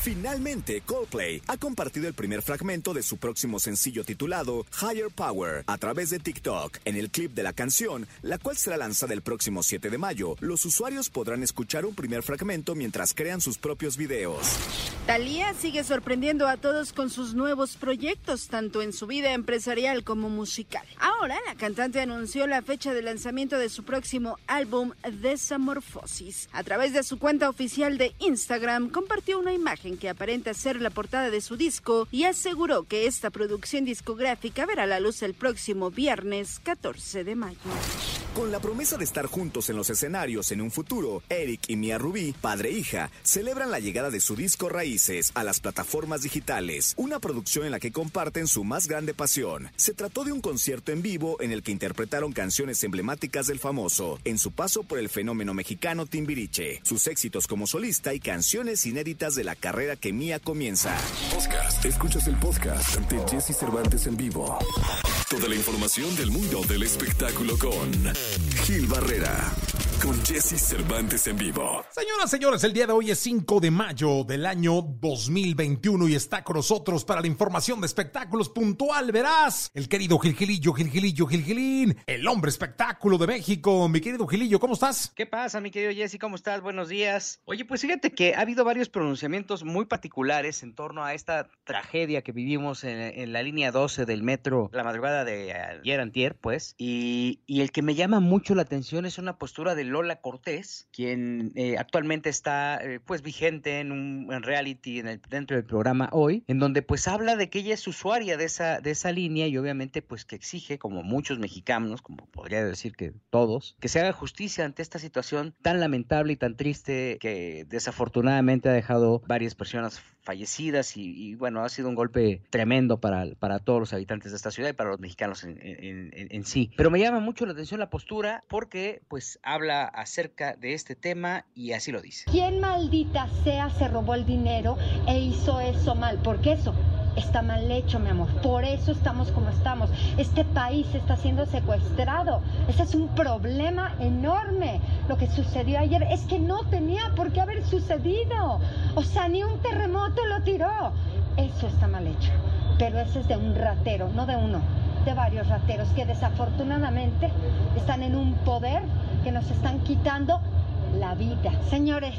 Finalmente, Coldplay ha compartido el primer fragmento de su próximo sencillo titulado Higher Power a través de TikTok. En el clip de la canción, la cual será lanzada el próximo 7 de mayo, los usuarios podrán escuchar un primer fragmento mientras crean sus propios videos. Thalía sigue sorprendiendo a todos con sus nuevos proyectos, tanto en su vida empresarial como musical. Ahora, la cantante anunció la fecha de lanzamiento de su próximo álbum Desamorfosis. A través de su cuenta oficial de Instagram, compartió una imagen que aparenta ser la portada de su disco y aseguró que esta producción discográfica verá la luz el próximo viernes 14 de mayo. Con la promesa de estar juntos en los escenarios en un futuro, Eric y Mia Rubí, padre e hija, celebran la llegada de su disco Raíces a las plataformas digitales, una producción en la que comparten su más grande pasión. Se trató de un concierto en vivo en el que interpretaron canciones emblemáticas del famoso, en su paso por el fenómeno mexicano Timbiriche, sus éxitos como solista y canciones inéditas de la carrera que Mia comienza. Podcast. Escuchas el podcast de Jesse Cervantes en vivo. Toda la información del mundo del espectáculo con Gil Barrera. Con Jesse Cervantes en vivo. Señoras, señores, el día de hoy es 5 de mayo del año 2021 y está con nosotros para la información de espectáculos puntual, verás, el querido Gilgilillo, Gilgilillo, Gilgilín, el hombre espectáculo de México. Mi querido Gilillo, ¿cómo estás? ¿Qué pasa, mi querido Jesse? ¿Cómo estás? Buenos días. Oye, pues fíjate que ha habido varios pronunciamientos muy particulares en torno a esta tragedia que vivimos en, en la línea 12 del metro la madrugada de ayer antier, pues, y, y el que me llama mucho la atención es una postura de Lola Cortés, quien eh, actualmente está eh, pues vigente en un en reality en el, dentro del programa hoy, en donde pues habla de que ella es usuaria de esa, de esa línea y obviamente pues que exige, como muchos mexicanos, como podría decir que todos, que se haga justicia ante esta situación tan lamentable y tan triste que desafortunadamente ha dejado varias personas fallecidas y, y, bueno, ha sido un golpe tremendo para, para todos los habitantes de esta ciudad y para los mexicanos en, en, en, sí. Pero me llama mucho la atención la postura porque pues habla acerca de este tema y así lo dice. ¿Quién maldita sea se robó el dinero e hizo eso mal? Porque eso está mal hecho, mi amor. Por eso estamos como estamos. Este país está siendo secuestrado. Ese es un problema enorme. Lo que sucedió ayer es que no tenía por qué haber sucedido. O sea, ni un terremoto lo tiró. Eso está mal hecho. Pero ese es de un ratero, no de uno, de varios rateros que desafortunadamente están en un poder que nos están quitando la vida. Señores,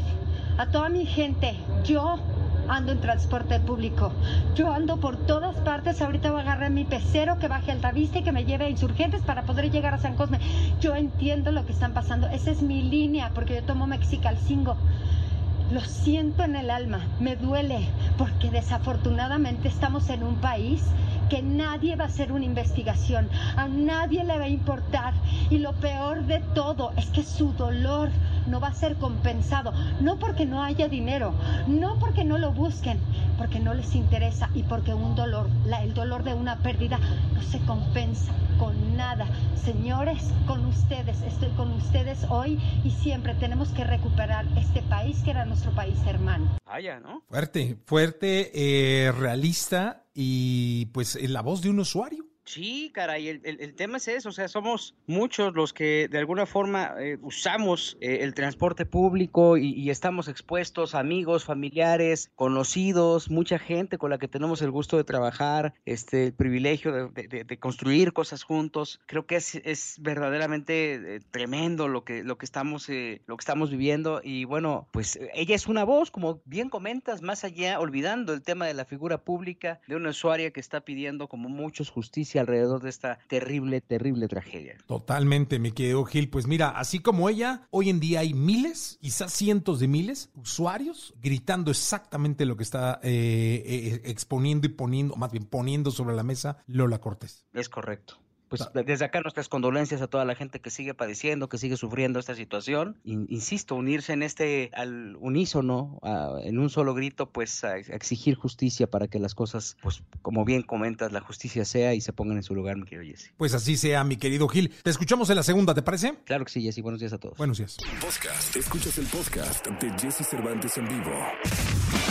a toda mi gente, yo ando en transporte público. Yo ando por todas partes. Ahorita voy a agarrar mi pecero que baje al Taviste y que me lleve a insurgentes para poder llegar a San Cosme. Yo entiendo lo que están pasando. Esa es mi línea porque yo tomo Mexicalcingo. Lo siento en el alma, me duele, porque desafortunadamente estamos en un país que nadie va a hacer una investigación, a nadie le va a importar. Y lo peor de todo es que su dolor no va a ser compensado, no porque no haya dinero, no porque no lo busquen, porque no les interesa y porque un dolor, la, el dolor de una pérdida no se compensa con nada. Señores, con ustedes, estoy con ustedes hoy y siempre tenemos que recuperar este país que era nuestro país hermano. Vaya, ¿no? Fuerte, fuerte, eh, realista y pues en la voz de un usuario. Sí, caray, el, el, el, tema es eso, o sea, somos muchos los que de alguna forma eh, usamos eh, el transporte público y, y, estamos expuestos, amigos, familiares, conocidos, mucha gente con la que tenemos el gusto de trabajar, este, el privilegio de, construir cosas juntos. Creo que es, es verdaderamente eh, tremendo lo que, lo, que estamos, lo que estamos viviendo y bueno, pues ella es una voz, como bien comentas, más allá, olvidando el tema de la figura pública de una usuaria que está pidiendo como muchos justicia alrededor de esta terrible, terrible tragedia. Totalmente, mi querido Gil. Pues mira, así como ella, hoy en día hay miles, quizás cientos de miles, usuarios gritando exactamente lo que está eh, eh, exponiendo y poniendo, más bien poniendo sobre la mesa Lola Cortés. Es correcto pues desde acá nuestras condolencias a toda la gente que sigue padeciendo, que sigue sufriendo esta situación. Insisto, unirse en este al unísono, a, en un solo grito, pues a, a, exigir justicia para que las cosas, pues como bien comentas, la justicia sea y se pongan en su lugar, mi querido Jesse. Pues así sea, mi querido Gil. Te escuchamos en la segunda, ¿te parece? Claro que sí, Jesse. Buenos días a todos. Buenos días. Podcast. Escuchas el podcast de Jesse Cervantes en vivo.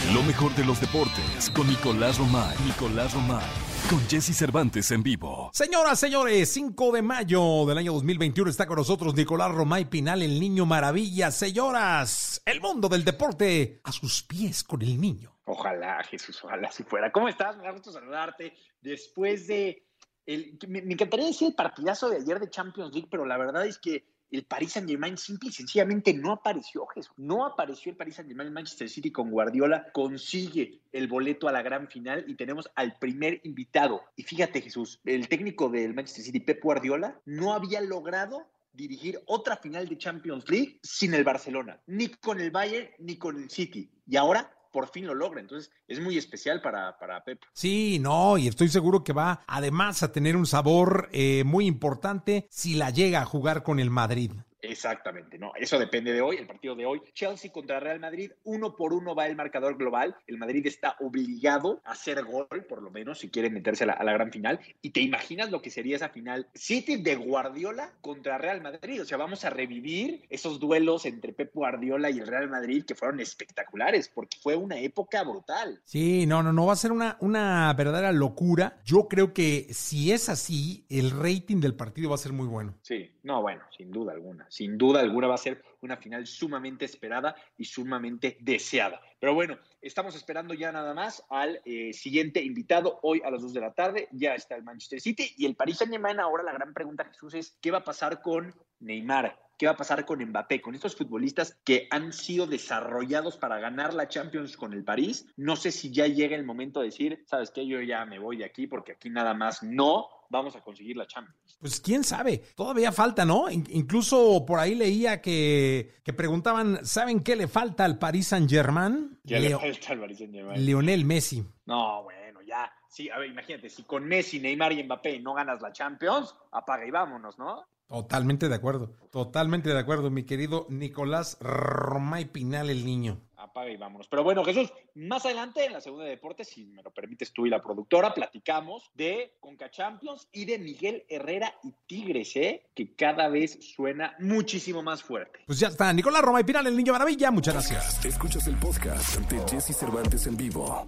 Lo mejor de los deportes con Nicolás Romay. Nicolás Romay. Con Jesse Cervantes en vivo. Señoras, señores, 5 de mayo del año 2021 está con nosotros Nicolás Romay Pinal, el niño maravilla. Señoras, el mundo del deporte a sus pies con el niño. Ojalá, Jesús, ojalá si fuera. ¿Cómo estás? Me da gusto saludarte. Después de. El, me, me encantaría decir el partidazo de ayer de Champions League, pero la verdad es que el Paris Saint Germain simple y sencillamente no apareció, Jesús. No apareció el Paris Saint Germain. Manchester City con Guardiola consigue el boleto a la gran final y tenemos al primer invitado. Y fíjate, Jesús, el técnico del Manchester City, Pep Guardiola, no había logrado dirigir otra final de Champions League sin el Barcelona, ni con el Bayern ni con el City. Y ahora por fin lo logra. Entonces es muy especial para, para Pep. Sí, no, y estoy seguro que va además a tener un sabor eh, muy importante si la llega a jugar con el Madrid. Exactamente, no, eso depende de hoy, el partido de hoy. Chelsea contra Real Madrid, uno por uno va el marcador global. El Madrid está obligado a hacer gol, por lo menos, si quiere meterse a la, a la, gran final. Y te imaginas lo que sería esa final City de Guardiola contra Real Madrid. O sea, vamos a revivir esos duelos entre Pep Guardiola y el Real Madrid que fueron espectaculares, porque fue una época brutal. Sí, no, no, no, va a ser una, una verdadera locura. Yo creo que si es así, el rating del partido va a ser muy bueno. Sí, no, bueno, sin duda alguna sin duda alguna va a ser una final sumamente esperada y sumamente deseada. Pero bueno, estamos esperando ya nada más al eh, siguiente invitado hoy a las 2 de la tarde. Ya está el Manchester City y el Paris Saint-Germain. Ahora la gran pregunta, Jesús, es ¿qué va a pasar con Neymar? ¿Qué va a pasar con Mbappé? Con estos futbolistas que han sido desarrollados para ganar la Champions con el París. No sé si ya llega el momento de decir, ¿sabes qué? Yo ya me voy de aquí porque aquí nada más no vamos a conseguir la Champions. Pues quién sabe, todavía falta, ¿no? incluso por ahí leía que, que preguntaban, ¿saben qué le falta al Paris Saint Germain? ¿Qué Leo le falta al Paris Saint Germain? Lionel Messi. No, bueno, ya. Sí, a ver, imagínate, si con Messi, Neymar y Mbappé no ganas la Champions, apaga y vámonos, ¿no? Totalmente de acuerdo, totalmente de acuerdo, mi querido Nicolás Romay Pinal, el niño. Apaga y vámonos. Pero bueno, Jesús, más adelante en la segunda de deportes, si me lo permites tú y la productora, platicamos de Conca Champions y de Miguel Herrera y Tigres, ¿eh? que cada vez suena muchísimo más fuerte. Pues ya está, Nicolás Romay Pinal, el niño maravilla, muchas gracias. Escuchas el podcast de Jesse Cervantes en vivo.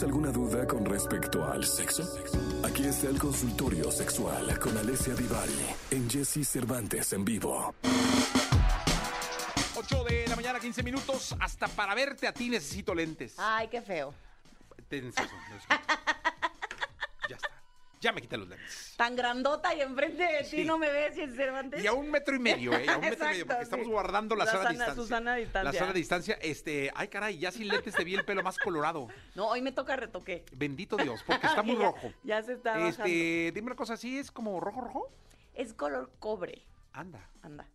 ¿Tienes alguna duda con respecto al sexo? Aquí está el consultorio sexual con Alessia Divari en Jesse Cervantes en vivo. 8 de la mañana, 15 minutos. Hasta para verte a ti necesito lentes. Ay, qué feo. Tenso, ya está. Ya me quité los lentes. Tan grandota y enfrente de ti Sí. no me ves, y en Cervantes. Y a un metro y medio, ¿eh? A un metro y medio, porque estamos guardando la, La sana, distancia. su sana distancia. La sana distancia. Este, ay, caray, ya sin lentes te vi el pelo más colorado. No, hoy me toca retoque. Bendito Dios, porque está muy Ya- rojo. Ya se está bajando. Este, dime una cosa, ¿sí es como rojo, rojo? Es color cobre. Anda. Anda.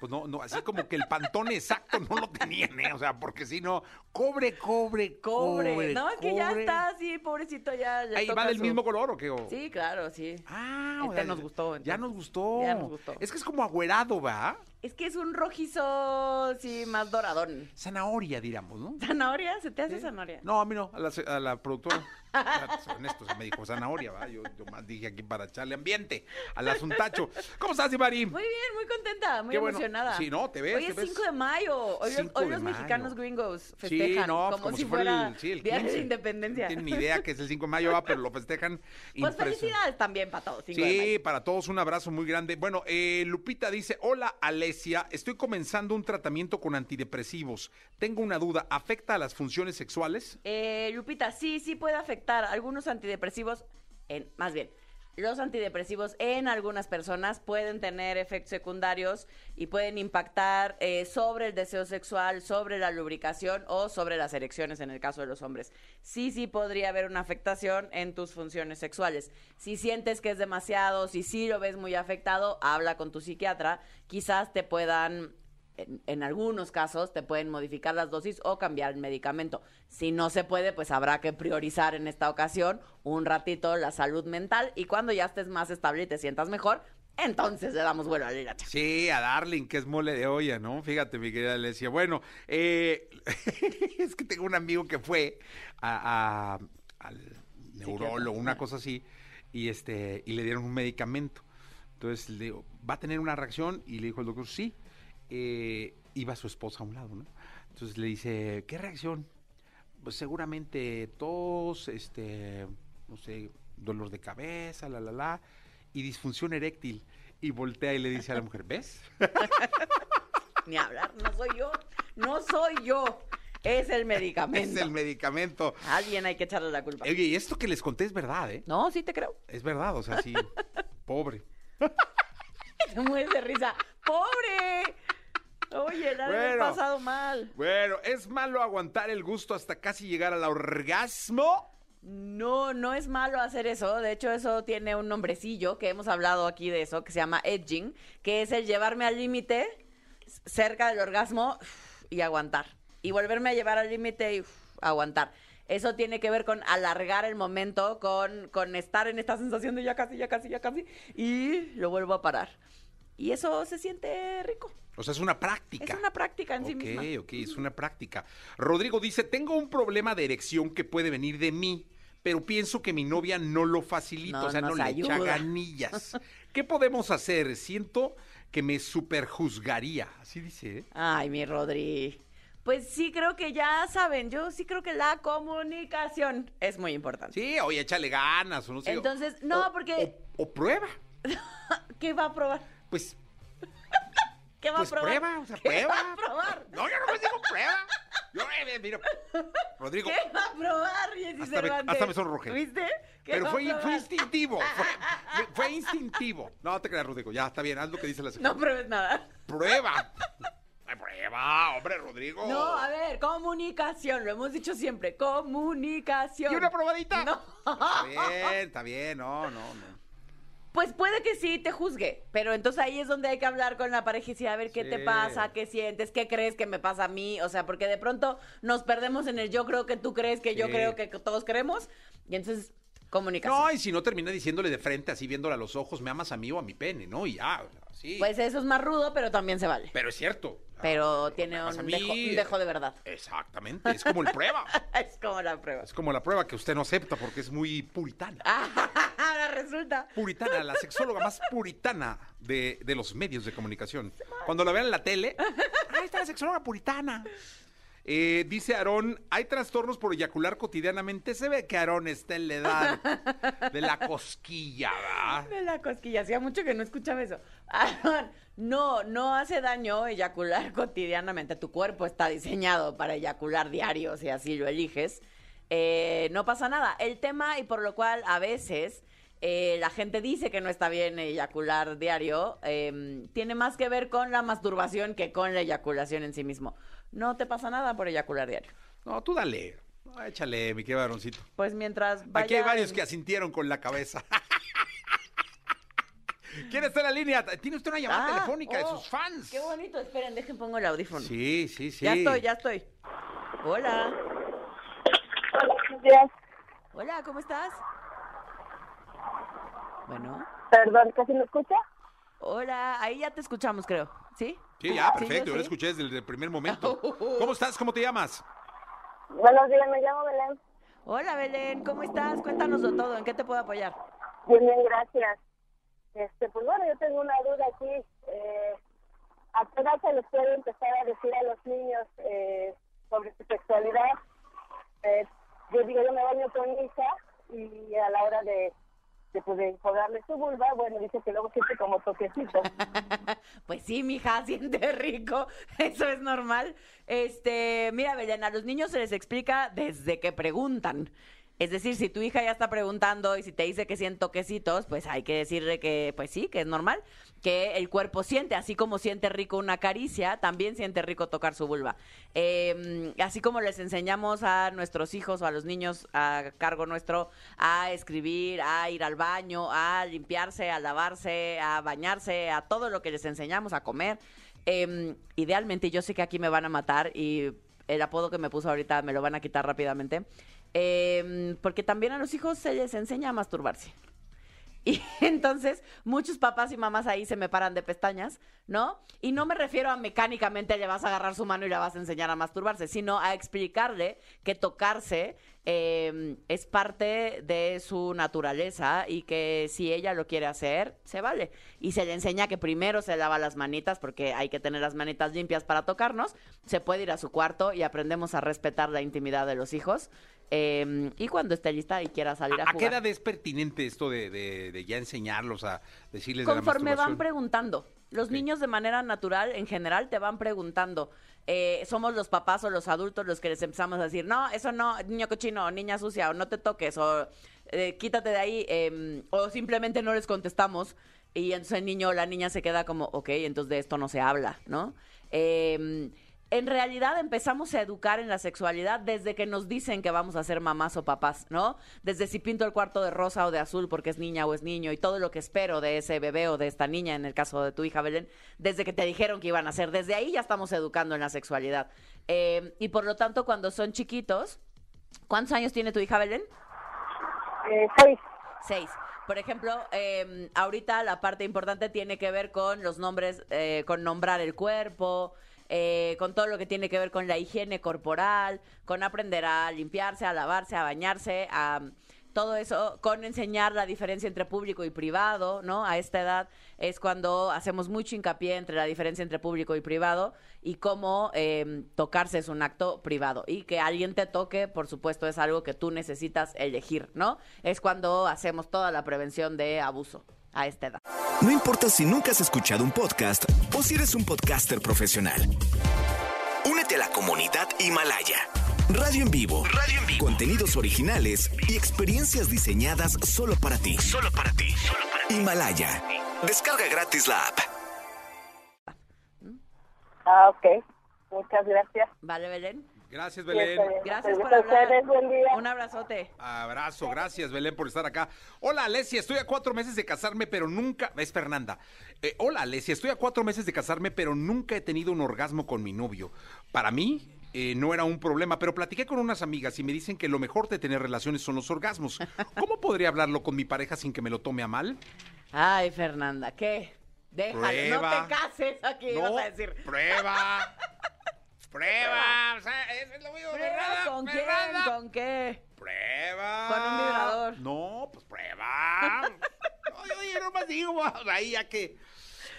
Pues no, no, así como que el pantón exacto no lo tenían, ¿eh? O sea, porque si no, cobre, cobre, cobre. Cobre. no, es que ya está así, pobrecito, ya. ya Ahí toca va del su- mismo color o qué? O- Sí, claro, sí. Ah, Este o sea, nos gustó, Ya entonces. nos gustó. Ya nos gustó. Es que es como agüerado, ¿va? Es que es un rojizo, sí, más doradón. Zanahoria, diríamos, ¿no? ¿Zanahoria? ¿Se te hace zanahoria? No, a mí no, a la, a la productora. Ya, soy honesto, me dijo zanahoria, ¿va? Yo, yo más dije aquí para echarle ambiente al asuntacho. ¿Cómo estás, Ivari? Muy bien, muy contenta, muy bueno. emocionada. Sí, no, te ves, Hoy te es ves. 5 de mayo. Hoy, los- 5 hoy los mayo. mexicanos gringos festejan. Sí, no, como, como si, fuera fuera el, sí, el Día 15. de Independencia. No tienen ni idea que es el 5 de mayo, pero lo festejan. Pues felicidades también para todos. 5 de Sí, mayo. para todos un abrazo muy grande. Bueno, eh, Lupita dice, hola Alesia, estoy comenzando un tratamiento con antidepresivos. Tengo una duda, ¿afecta a las funciones sexuales? Eh, Lupita, sí, sí puede afectar algunos antidepresivos, en, más bien, los antidepresivos en algunas personas pueden tener efectos secundarios y pueden impactar eh, sobre el deseo sexual, sobre la lubricación o sobre las erecciones en el caso de los hombres. Sí, sí podría haber una afectación en tus funciones sexuales. Si sientes que es demasiado, si sí lo ves muy afectado, habla con tu psiquiatra. Quizás te puedan en, en algunos casos te pueden modificar las dosis o cambiar el medicamento. Si no se puede, pues habrá que priorizar en esta ocasión un ratito la salud mental y cuando ya estés más estable y te sientas mejor, entonces le damos vuelo a la. Sí, a Darling, que es mole de olla, ¿no? Fíjate, mi querida Alesia. Bueno, eh, es que tengo un amigo que fue a, a- al neurólogo, una cosa así, y este, y le dieron un medicamento. Entonces le digo, ¿va a tener una reacción? Y le dijo el doctor, sí. Eh, iba su esposa a un lado, ¿no? Entonces le dice, ¿qué reacción? pues seguramente tos, este, no sé, dolor de cabeza, la, la, la, y disfunción eréctil. Y voltea y le dice a la mujer, ¿ves? Ni hablar, no soy yo. No soy yo. Es el medicamento. es el medicamento. A alguien hay que echarle la culpa. Oye, y esto que les conté es verdad, ¿eh? No, sí te creo. Es verdad, o sea, sí, pobre. Te mueres de risa. ¡Pobre! Oye, la Bueno. pasado mal. Bueno, ¿es malo aguantar el gusto hasta casi llegar al orgasmo? No, no es malo hacer eso. De hecho, eso tiene un nombrecillo que hemos hablado aquí de eso, que se llama edging, que es el llevarme al límite cerca del orgasmo y aguantar. Y volverme a llevar al límite y aguantar. Eso tiene que ver con alargar el momento, con, con estar en esta sensación de ya casi, ya casi, ya casi, y lo vuelvo a parar. Y eso se siente rico. O sea, es una práctica. Es una práctica en sí misma. Ok, ok, es una práctica. Rodrigo dice, tengo un problema de erección que puede venir de mí, pero pienso que mi novia no lo facilita, No o sea, no le echa ayuda. ganillas. ¿Qué podemos hacer? Siento que me superjuzgaría. Así dice, ¿eh? Ay, mi Rodri. Pues sí, creo que ya saben, yo sí creo que la comunicación es muy importante. Sí, oye, échale ganas, o no sé. Entonces, no, o- porque- O, o prueba. ¿Qué va a probar? Pues, ¿Qué va pues a probar? prueba, o sea, ¿Qué prueba. va a probar? No, yo no me digo prueba. Yo, eh, mira, Rodrigo, ¿Qué va a probar, Jessy Hasta me- Cervantes? hasta me sonrojé. ¿Viste? ¿Qué pero fue, instintivo. Fue, fue instintivo. No te creas, Rodrigo. Ya, está bien, haz lo que dice la sección. No pruebes nada. Prueba. Prueba, hombre, Rodrigo. No, a ver, comunicación, lo hemos dicho siempre, comunicación. ¿Y una probadita? No. Está bien, está bien. No, no, no. Pues puede que sí te juzgue, pero entonces ahí es donde hay que hablar con la pareja y decir, a ver qué te pasa, qué sientes, qué crees que me pasa a mí, o sea, porque de pronto nos perdemos en el yo creo que tú crees que yo creo que todos creemos y entonces comunicación. No, y si no termina diciéndole de frente, así viéndola a los ojos, ¿me amas a mí o a mi pene? ¿No? Y ya, sí. Pues eso es más rudo, pero también se vale. Pero es cierto. Pero Ah, tiene un dejo, un dejo de verdad. Exactamente, es como el prueba. es como la prueba. Es como la prueba que usted no acepta porque es muy puritana. Ahora resulta. Puritana, la sexóloga más puritana de, de los medios de comunicación. Cuando la vean en la tele, ahí está la sexóloga puritana. Eh, dice Aarón, hay trastornos por eyacular cotidianamente. Se ve que Aarón está en la edad de la cosquilla, ¿verdad? De la cosquilla, hacía mucho que no escuchaba eso. Aaron, no, no hace daño eyacular cotidianamente. Tu cuerpo está diseñado para eyacular diario, si así lo eliges. Eh, no pasa nada. El tema, y por lo cual a veces eh, la gente dice que no está bien eyacular diario, eh, tiene más que ver con la masturbación que con la eyaculación en sí mismo. No te pasa nada por eyacular diario. No, tú dale. No, échale, mi querido Aaroncito. Pues mientras vaya... Aquí hay varios que asintieron con la cabeza. ¿Quién está en la línea? Tiene usted una llamada Ah, telefónica de oh, sus fans. Qué bonito, esperen, dejen pongo el audífono. Sí, sí, sí. Ya estoy, ya estoy. Hola. Hola, buenos días. Hola, ¿cómo estás? Bueno. Perdón, ¿casi me escucha? Hola, ahí ya te escuchamos, creo. ¿Sí? Sí, ya, Sí, perfecto. yo lo escuché desde el primer momento. ¿Cómo estás? ¿Cómo te llamas? Buenos días, me llamo Belén. Hola, Belén, ¿cómo estás? Cuéntanos de todo, ¿en qué te puedo apoyar? Bien, bien, gracias. Este, pues bueno, yo tengo una duda aquí. Eh, ¿A qué edad se les puede empezar a decir a los niños eh, sobre su sexualidad? Eh, yo digo, yo me baño con mi hija y a la hora de, de, pues, de enjuagarle su vulva, bueno, dice que luego siente como toquecito. Pues sí, mija, siente rico, eso es normal. Este, mira, Belén, a los niños se les explica desde que preguntan. Es decir, si tu hija ya está preguntando y si te dice que siente toquecitos, pues hay que decirle que, pues sí, que es normal, que el cuerpo siente, así como siente rico una caricia, también siente rico tocar su vulva. Eh, así como les enseñamos a nuestros hijos o a los niños a cargo nuestro a escribir, a ir al baño, a limpiarse, a lavarse, a bañarse, a todo lo que les enseñamos a comer. Eh, idealmente, yo sé que aquí me van a matar y el apodo que me puso ahorita me lo van a quitar rápidamente. Eh, porque también a los hijos se les enseña a masturbarse. Y entonces muchos papás y mamás ahí se me paran de pestañas, ¿no? Y no me refiero a mecánicamente le vas a agarrar su mano y le vas a enseñar a masturbarse, sino a explicarle que tocarse eh, es parte de su naturaleza y que si ella lo quiere hacer, se vale. Y se le enseña que primero se lava las manitas porque hay que tener las manitas limpias para tocarnos. Se puede ir a su cuarto y aprendemos a respetar la intimidad de los hijos. eh, y cuando esté lista y quiera salir a, ¿A qué jugar. edad es pertinente esto de, de- de ya enseñarlos a decirles de la Conforme van preguntando. Los niños de manera natural, en general, te van preguntando. Eh, somos los papás o los adultos los que les empezamos a decir, no, eso no, niño cochino, niña sucia, o no te toques, o eh, quítate de ahí, em, o simplemente no les contestamos. Y entonces el niño o la niña se queda como, ok, entonces de esto no se habla, ¿no? Em, en realidad empezamos a educar en la sexualidad desde que nos dicen que vamos a ser mamás o papás, ¿no? Desde si pinto el cuarto de rosa o de azul porque es niña o es niño y todo lo que espero de ese bebé o de esta niña, en el caso de tu hija Belén, desde que te dijeron que iban a ser, desde ahí ya estamos educando en la sexualidad. Eh, y por lo tanto, cuando son chiquitos, ¿cuántos años tiene tu hija Belén? Eh, seis. Seis. Por ejemplo, eh, ahorita la parte importante tiene que ver con los nombres, eh, con nombrar el cuerpo, eh, con todo lo que tiene que ver con la higiene corporal, con aprender a limpiarse, a lavarse, a bañarse, a todo eso, con enseñar la diferencia entre público y privado, ¿no? A esta edad es cuando hacemos mucho hincapié entre la diferencia entre público y privado y cómo eh, tocarse es un acto privado y que alguien te toque, por supuesto, es algo que tú necesitas elegir, ¿no? Es cuando hacemos toda la prevención de abuso a esta edad. No importa si nunca has escuchado un podcast o si eres un podcaster profesional. Únete a la comunidad Himalaya. Radio en vivo. Radio en vivo. Contenidos originales y experiencias diseñadas solo para ti. Solo para ti. Himalaya. Descarga gratis la app. Ah, ok. Muchas gracias. ¿Vale, Belén? Gracias, Belén. Gracias por hablar. Un abrazote. Abrazo, gracias Belén por estar acá. Hola Alesia, estoy a cuatro meses de casarme, pero nunca. Es Fernanda. Eh, hola Alesia, estoy a cuatro meses de casarme, pero nunca he tenido un orgasmo con mi novio. Para mí eh, no era un problema, pero platiqué con unas amigas y me dicen que lo mejor de tener relaciones son los orgasmos. ¿Cómo podría hablarlo con mi pareja sin que me lo tome a mal? Ay, Fernanda, ¿qué? Déjalo, Prueba. no te cases aquí, No, vas a decir. prueba. Prueba. O sea, es, es lo mismo, ¿Prueba Fernanda, ¿Con quién? ¿Con qué? Prueba. Con un vibrador. No, pues prueba. oye, oye, no más digo, ahí ya que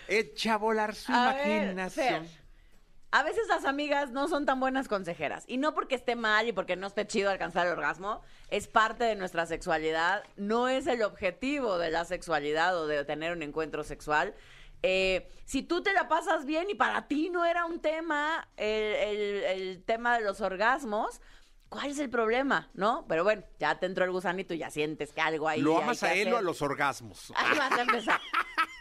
echa a volar su A ver, imaginación. Fer, a veces las amigas no son tan buenas consejeras. Y no porque esté mal y porque no esté chido alcanzar el orgasmo, es parte de nuestra sexualidad. No es el objetivo de la sexualidad o de tener un encuentro sexual. Eh, si tú te la pasas bien y para ti no era un tema el, el- el tema de los orgasmos, ¿cuál es el problema? ¿No? Pero bueno, ya te entró el gusanito y ya sientes que algo ahí. ¿Lo amas a él o a los orgasmos? Ahí vas a empezar.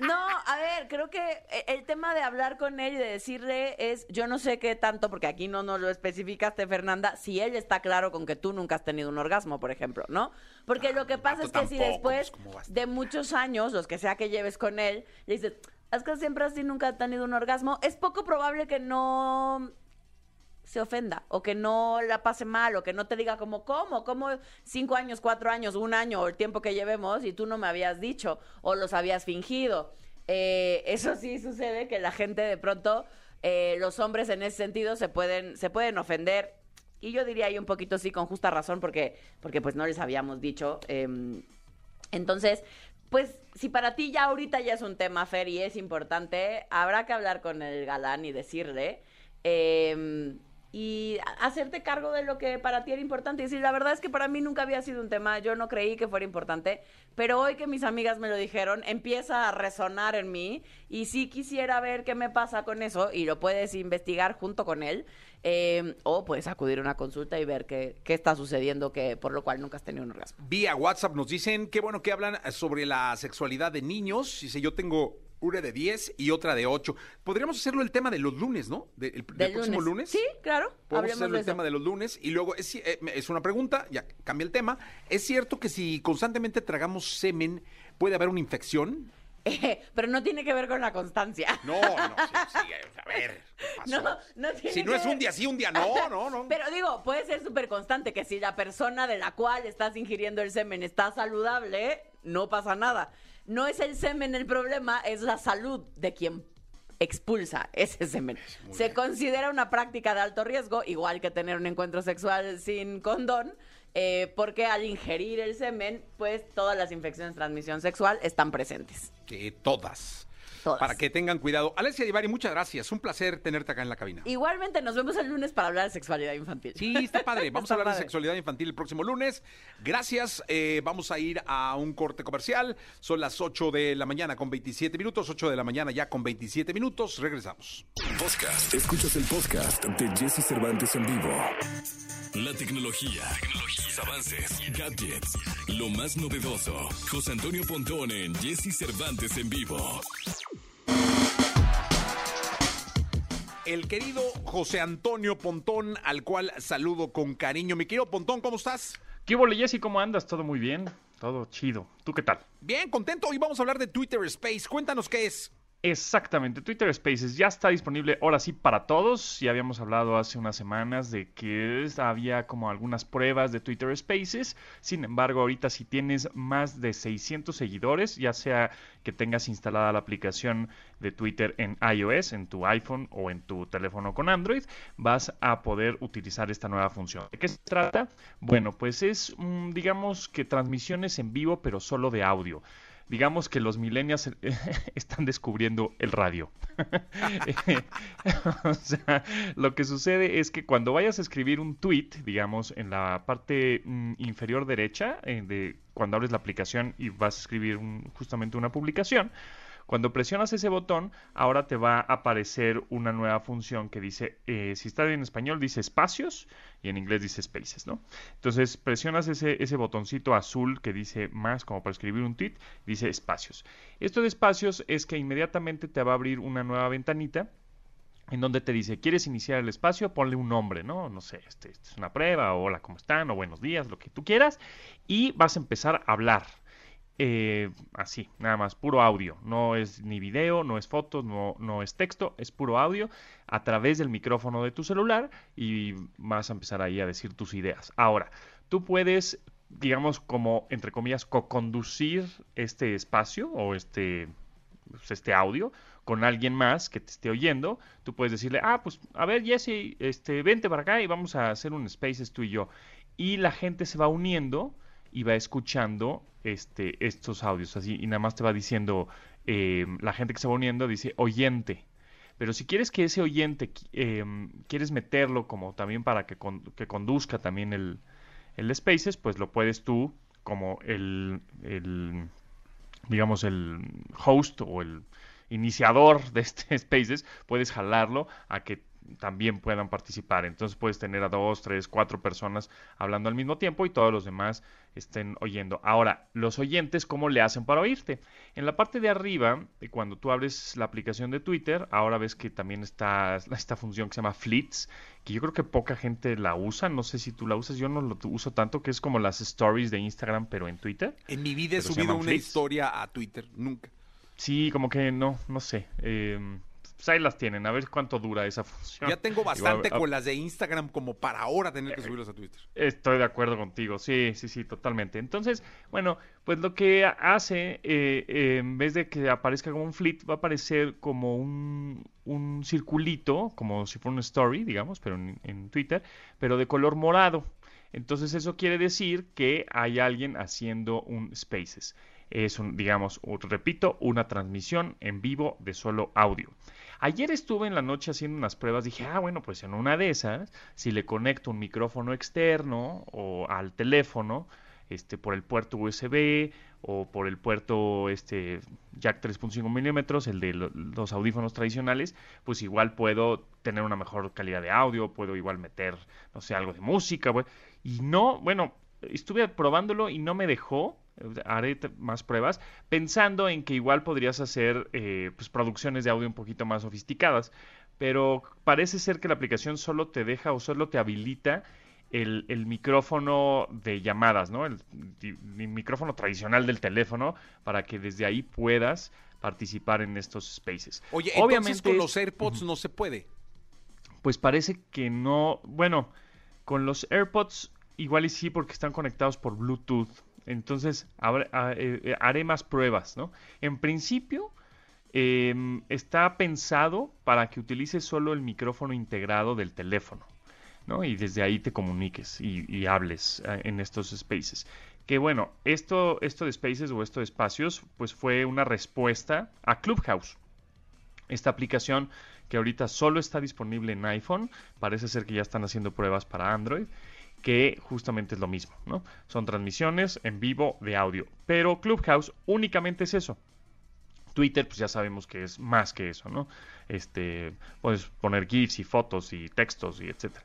No, a ver, creo que e- el tema de hablar con él y de decirle es, yo no sé qué tanto, porque aquí no nos lo especificaste, Fernanda, si él está claro con que tú nunca has tenido un orgasmo, por ejemplo, ¿no? Porque lo que pasa es que si después pues, ¿cómo va a estar? de muchos años, los que sea que lleves con él, le dices, es que siempre así nunca has tenido un orgasmo, es poco probable que no se ofenda o que no la pase mal o que no te diga como, ¿cómo? ¿Cómo cinco años, cuatro años, un año o el tiempo que llevemos y tú no me habías dicho o los habías fingido? Eh, eso sí sucede que la gente de pronto, eh, los hombres en ese sentido se pueden, se pueden ofender y yo diría ahí un poquito sí con justa razón porque, porque pues no les habíamos dicho. em, entonces, pues si para ti ya ahorita ya es un tema, Fer, y es importante, habrá que hablar con el galán y decirle. eh, y hacerte cargo de lo que para ti era importante. Y decir, la verdad es que para mí nunca había sido un tema, yo no creí que fuera importante, pero hoy que mis amigas me lo dijeron, empieza a resonar en mí y sí quisiera ver qué me pasa con eso y lo puedes investigar junto con él eh, o puedes acudir a una consulta y ver qué, qué está sucediendo, que por lo cual nunca has tenido un orgasmo. Vía WhatsApp nos dicen que bueno que hablan sobre la sexualidad de niños. Dice, yo tengo una de 10 y otra de 8. Podríamos hacerlo el tema de los lunes, ¿no? De- el, del Del próximo lunes. Sí, claro. Podemos hacerlo el tema de los lunes y luego es, eh, es una pregunta, ya cambia el tema. ¿Es cierto que si constantemente tragamos semen puede haber una infección? Eh, pero no tiene que ver con la constancia. No, no, sí, sí, a ver. ¿qué pasó? No, no tiene si no que es ver- un día sí, un día no, no, no. Pero digo, puede ser súper constante que si la persona de la cual estás ingiriendo el semen está saludable, no pasa nada. No es el semen el problema, es la salud de quien expulsa ese semen. Se considera una práctica de alto riesgo, igual que tener un encuentro sexual sin condón. eh, porque al ingerir el semen, pues todas las infecciones de transmisión sexual están presentes. Que todas. Todas. Para que tengan cuidado. Alessia Divari, muchas gracias. Un placer tenerte acá en la cabina. Igualmente, nos vemos el lunes para hablar de sexualidad infantil. Sí, está padre. Vamos a hablar de sexualidad infantil el próximo lunes. Gracias. eh, vamos a ir a un corte comercial. Son las 8 de la mañana con 27 minutos. 8 de la mañana ya con 27 minutos. Regresamos. Podcast. Escuchas el podcast de Jesse Cervantes en vivo. La tecnología, sus avances, gadgets, lo más novedoso. José Antonio Pontón en Jesse Cervantes en vivo. El querido José Antonio Pontón, al cual saludo con cariño. Mi querido Pontón, ¿cómo estás? ¿Qué hubo, Jessy? ¿Cómo andas? ¿Todo muy bien? Todo chido. ¿Tú qué tal? Bien, contento. Hoy vamos a hablar de Twitter Space. Cuéntanos qué es. Exactamente, Twitter Spaces ya está disponible ahora sí para todos. Ya habíamos hablado hace unas semanas de que había como algunas pruebas de Twitter Spaces. Sin embargo, ahorita si tienes más de 600 seguidores, ya sea que tengas instalada la aplicación de Twitter en iOS, en tu iPhone o en tu teléfono con Android, vas a poder utilizar esta nueva función. ¿De qué se trata? Bueno, pues es, mm, digamos que transmisiones en vivo, pero solo de audio digamos que los millennials eh, están descubriendo el radio. o sea, lo que sucede es que cuando vayas a escribir un tweet, digamos, en la parte mm, inferior derecha, eh, de cuando abres la aplicación y vas a escribir un- justamente una publicación, cuando presionas ese botón, ahora te va a aparecer una nueva función que dice, eh, si está en español dice espacios y en inglés dice spaces, ¿no? Entonces presionas ese, ese botoncito azul que dice más como para escribir un tweet, dice espacios. Esto de espacios es que inmediatamente te va a abrir una nueva ventanita en donde te dice, ¿quieres iniciar el espacio? Ponle un nombre, ¿no? No sé, este, es una prueba, o hola, ¿cómo están? O buenos días, lo que tú quieras, y vas a empezar a hablar. Eh, así, nada más, puro audio. No es ni video, no es fotos, no, no es texto, es puro audio a través del micrófono de tu celular y vas a empezar ahí a decir tus ideas. Ahora, tú puedes, digamos, como, entre comillas, co-conducir este espacio o este, pues, este audio con alguien más que te esté oyendo, tú puedes decirle, ah, pues, a ver, Jesse, este, vente para acá y vamos a hacer un Spaces tú y yo. Y la gente se va uniendo y va escuchando este, estos audios así y nada más te va diciendo, eh, la gente que se va uniendo dice oyente. Pero si quieres que ese oyente, em, quieres meterlo como también para que, que conduzca también el, el Spaces, pues lo puedes tú como el, el digamos, el host o el iniciador de este Spaces, puedes jalarlo a que también puedan participar. Entonces puedes tener a dos, tres, cuatro personas hablando al mismo tiempo y todos los demás estén oyendo. Ahora, los oyentes, ¿cómo le hacen para oírte? En la parte de arriba, eh, cuando tú abres la aplicación de Twitter, ahora ves que también está esta función que se llama Fleets, que yo creo que poca gente la usa. No sé si tú la usas, yo no lo uso tanto, que es como las stories de Instagram, pero en Twitter. En mi vida he subido una historia a Twitter. Nunca. Sí, como que no, no sé. eh, pues ahí las tienen, a ver cuánto dura esa función. Ya tengo bastante con las de Instagram como para ahora tener que subirlas a Twitter. Estoy de acuerdo contigo, sí, sí, sí, totalmente. Entonces, bueno, pues lo que hace, eh, eh, en vez de que aparezca como un fleet, va a aparecer como un, un circulito, como si fuera una story, digamos, pero en, en Twitter, pero de color morado. Entonces eso quiere decir que hay alguien haciendo un Spaces. Es un, digamos, repito, una transmisión en vivo de solo audio. Ayer estuve en la noche haciendo unas pruebas, dije, ah, bueno, pues en una de esas, si le conecto un micrófono externo o al teléfono, este, por el puerto USB o por el puerto este, jack 3.5 milímetros, el de lo- los audífonos tradicionales, pues igual puedo tener una mejor calidad de audio, puedo igual meter, no sé, algo de música, y no, bueno, estuve probándolo y no me dejó, haré más pruebas, pensando en que igual podrías hacer eh, pues, producciones de audio un poquito más sofisticadas, pero parece ser que la aplicación solo te deja o solo te habilita el, el micrófono de llamadas, ¿no? El, micrófono tradicional del teléfono para que desde ahí puedas participar en estos spaces. Oye, entonces con los AirPods no se puede. Pues parece que no. Bueno, con los AirPods igual y sí porque están conectados por Bluetooth. Entonces habrá- a- eh, eh, haré más pruebas, ¿no? En principio em, está pensado para que utilices solo el micrófono integrado del teléfono. ¿no? Y desde ahí te comuniques y, hables eh, en estos spaces. Que bueno, esto, esto de spaces o esto de espacios, pues fue una respuesta a Clubhouse. Esta aplicación que ahorita solo está disponible en iPhone, parece ser que ya están haciendo pruebas para Android, que justamente es lo mismo, ¿no? Son transmisiones en vivo de audio, pero Clubhouse únicamente es eso. Twitter, pues ya sabemos que es más que eso, ¿no? Este, puedes poner GIFs y fotos y textos y etcétera.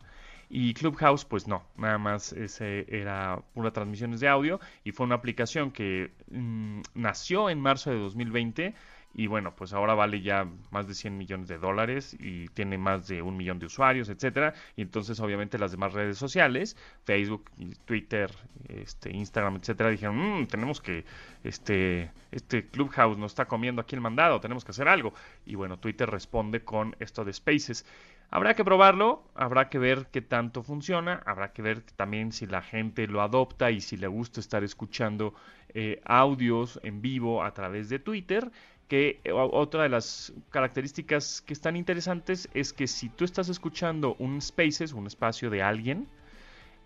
Y Clubhouse, pues no, nada más ese era pura transmisiones de audio y fue una aplicación que mm, nació en marzo de 2020 y bueno, pues ahora vale ya más de 100 millones de dólares y tiene más de un millón de usuarios, etcétera. Y entonces, obviamente, las demás redes sociales, Facebook, Twitter, este, Instagram, etcétera, dijeron, mmm, tenemos que, este, este Clubhouse nos está comiendo aquí el mandado, tenemos que hacer algo. Y bueno, Twitter responde con esto de Spaces. Habrá que probarlo, habrá que ver qué tanto funciona, habrá que ver también si la gente lo adopta y si le gusta estar escuchando eh, audios en vivo a través de Twitter que eh, otra de las características que están interesantes es que si tú estás escuchando un Spaces, un espacio de alguien,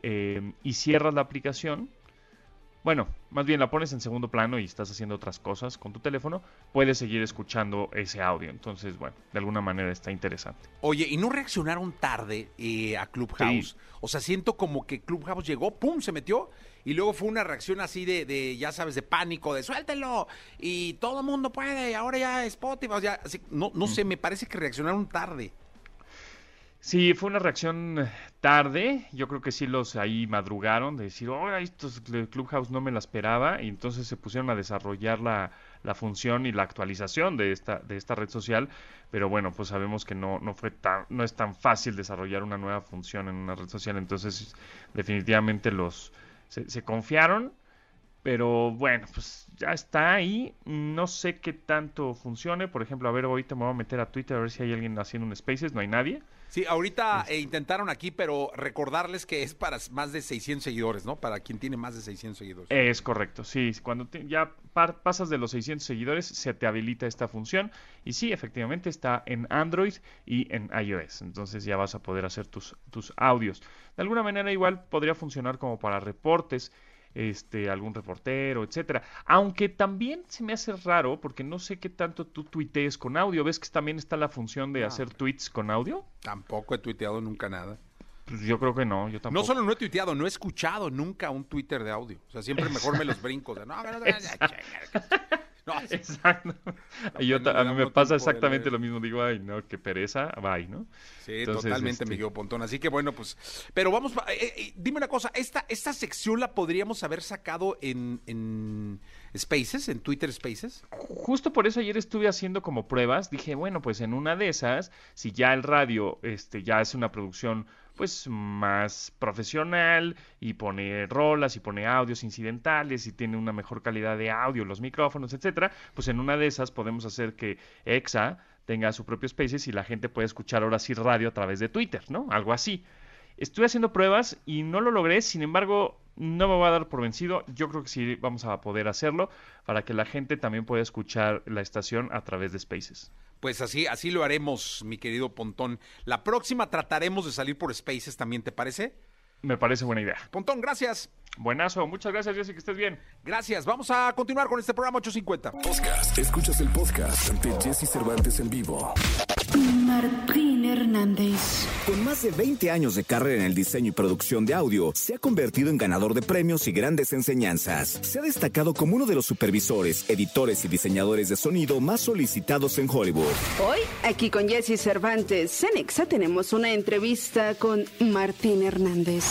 eh, y cierras la aplicación, bueno, más bien la pones en segundo plano y estás haciendo otras cosas con tu teléfono, puedes seguir escuchando ese audio. Entonces, bueno, de alguna manera está interesante. Oye, ¿y no reaccionaron tarde eh, a Clubhouse? O sea, siento como que Clubhouse llegó, pum, se metió y luego fue una reacción así de, de ya sabes, de pánico, de suéltelo y todo el mundo puede, y ahora ya Spotify, ya, así, no, no sé, me parece que reaccionaron tarde. Sí, fue una reacción tarde. Yo creo que sí los ahí madrugaron de decir, oh, estos Clubhouse no me la esperaba. Y entonces se pusieron a desarrollar la, la, función y la actualización de esta, de esta red social. Pero bueno, pues sabemos que no, no fue tan, no es tan fácil desarrollar una nueva función en una red social. Entonces, definitivamente los, se, confiaron, pero bueno, pues ya está ahí. No sé qué tanto funcione. Por ejemplo, a ver, ahorita me voy a meter a Twitter a ver si hay alguien haciendo un Spaces. No hay nadie. Sí, ahorita eh, intentaron aquí, pero recordarles que es para más de 600 seguidores, ¿no? Para quien tiene más de 600 seguidores. Es correcto, sí. Cuando ya pasas de los 600 seguidores, se te habilita esta función. Y sí, efectivamente está en Android y en iOS. Entonces ya vas a poder hacer tus, tus audios. De alguna manera igual podría funcionar como para reportes este, algún reportero, etcétera. Aunque también se me hace raro, porque no sé qué tanto tú tuitees con audio. ¿Ves que también está la función de hacer tweets con audio? Tampoco he tuiteado nunca nada. Pues yo creo que no, yo tampoco. No solo no he tuiteado, no he escuchado nunca un Twitter de audio. O sea, siempre mejor me los brinco. no, no, no, Exacto. a mí me pasa exactamente lo mismo. Digo, ay, no, qué pereza, bye, ¿no? Sí, totalmente, me este Pontón. Así que bueno, pues. Pero vamos, eh, eh, dime una cosa. Esta, esta sección la podríamos haber sacado en, en Spaces, en Twitter Spaces. Justo por eso ayer estuve haciendo como pruebas. Dije, bueno, pues en una de esas, si ya el radio este, ya es una producción pues más profesional y pone rolas y pone audios incidentales y tiene una mejor calidad de audio, los micrófonos, etcétera, pues en una de esas podemos hacer que EXA tenga su propio Spaces y la gente puede escuchar ahora sí radio a través de Twitter, ¿no? Algo así. Estuve haciendo pruebas y no lo logré, sin embargo, no me voy a dar por vencido. Yo creo que sí vamos a poder hacerlo para que la gente también pueda escuchar la estación a través de Spaces. Pues así, así lo haremos, mi querido Pontón. La próxima trataremos de salir por Spaces también, ¿te parece? Me parece buena idea. Pontón, gracias. Buenazo, muchas gracias, Jessy, que estés bien. Gracias, vamos a continuar con este programa 850. Podcast. Escuchas el podcast ante Jesse Cervantes en vivo. Martín Hernández. Con más de 20 años de carrera en el diseño y producción de audio, se ha convertido en ganador de premios y grandes enseñanzas. Se ha destacado como uno de los supervisores, editores y diseñadores de sonido más solicitados en Hollywood. Hoy, aquí con Jesse Cervantes, en Exa tenemos una entrevista con Martín Hernández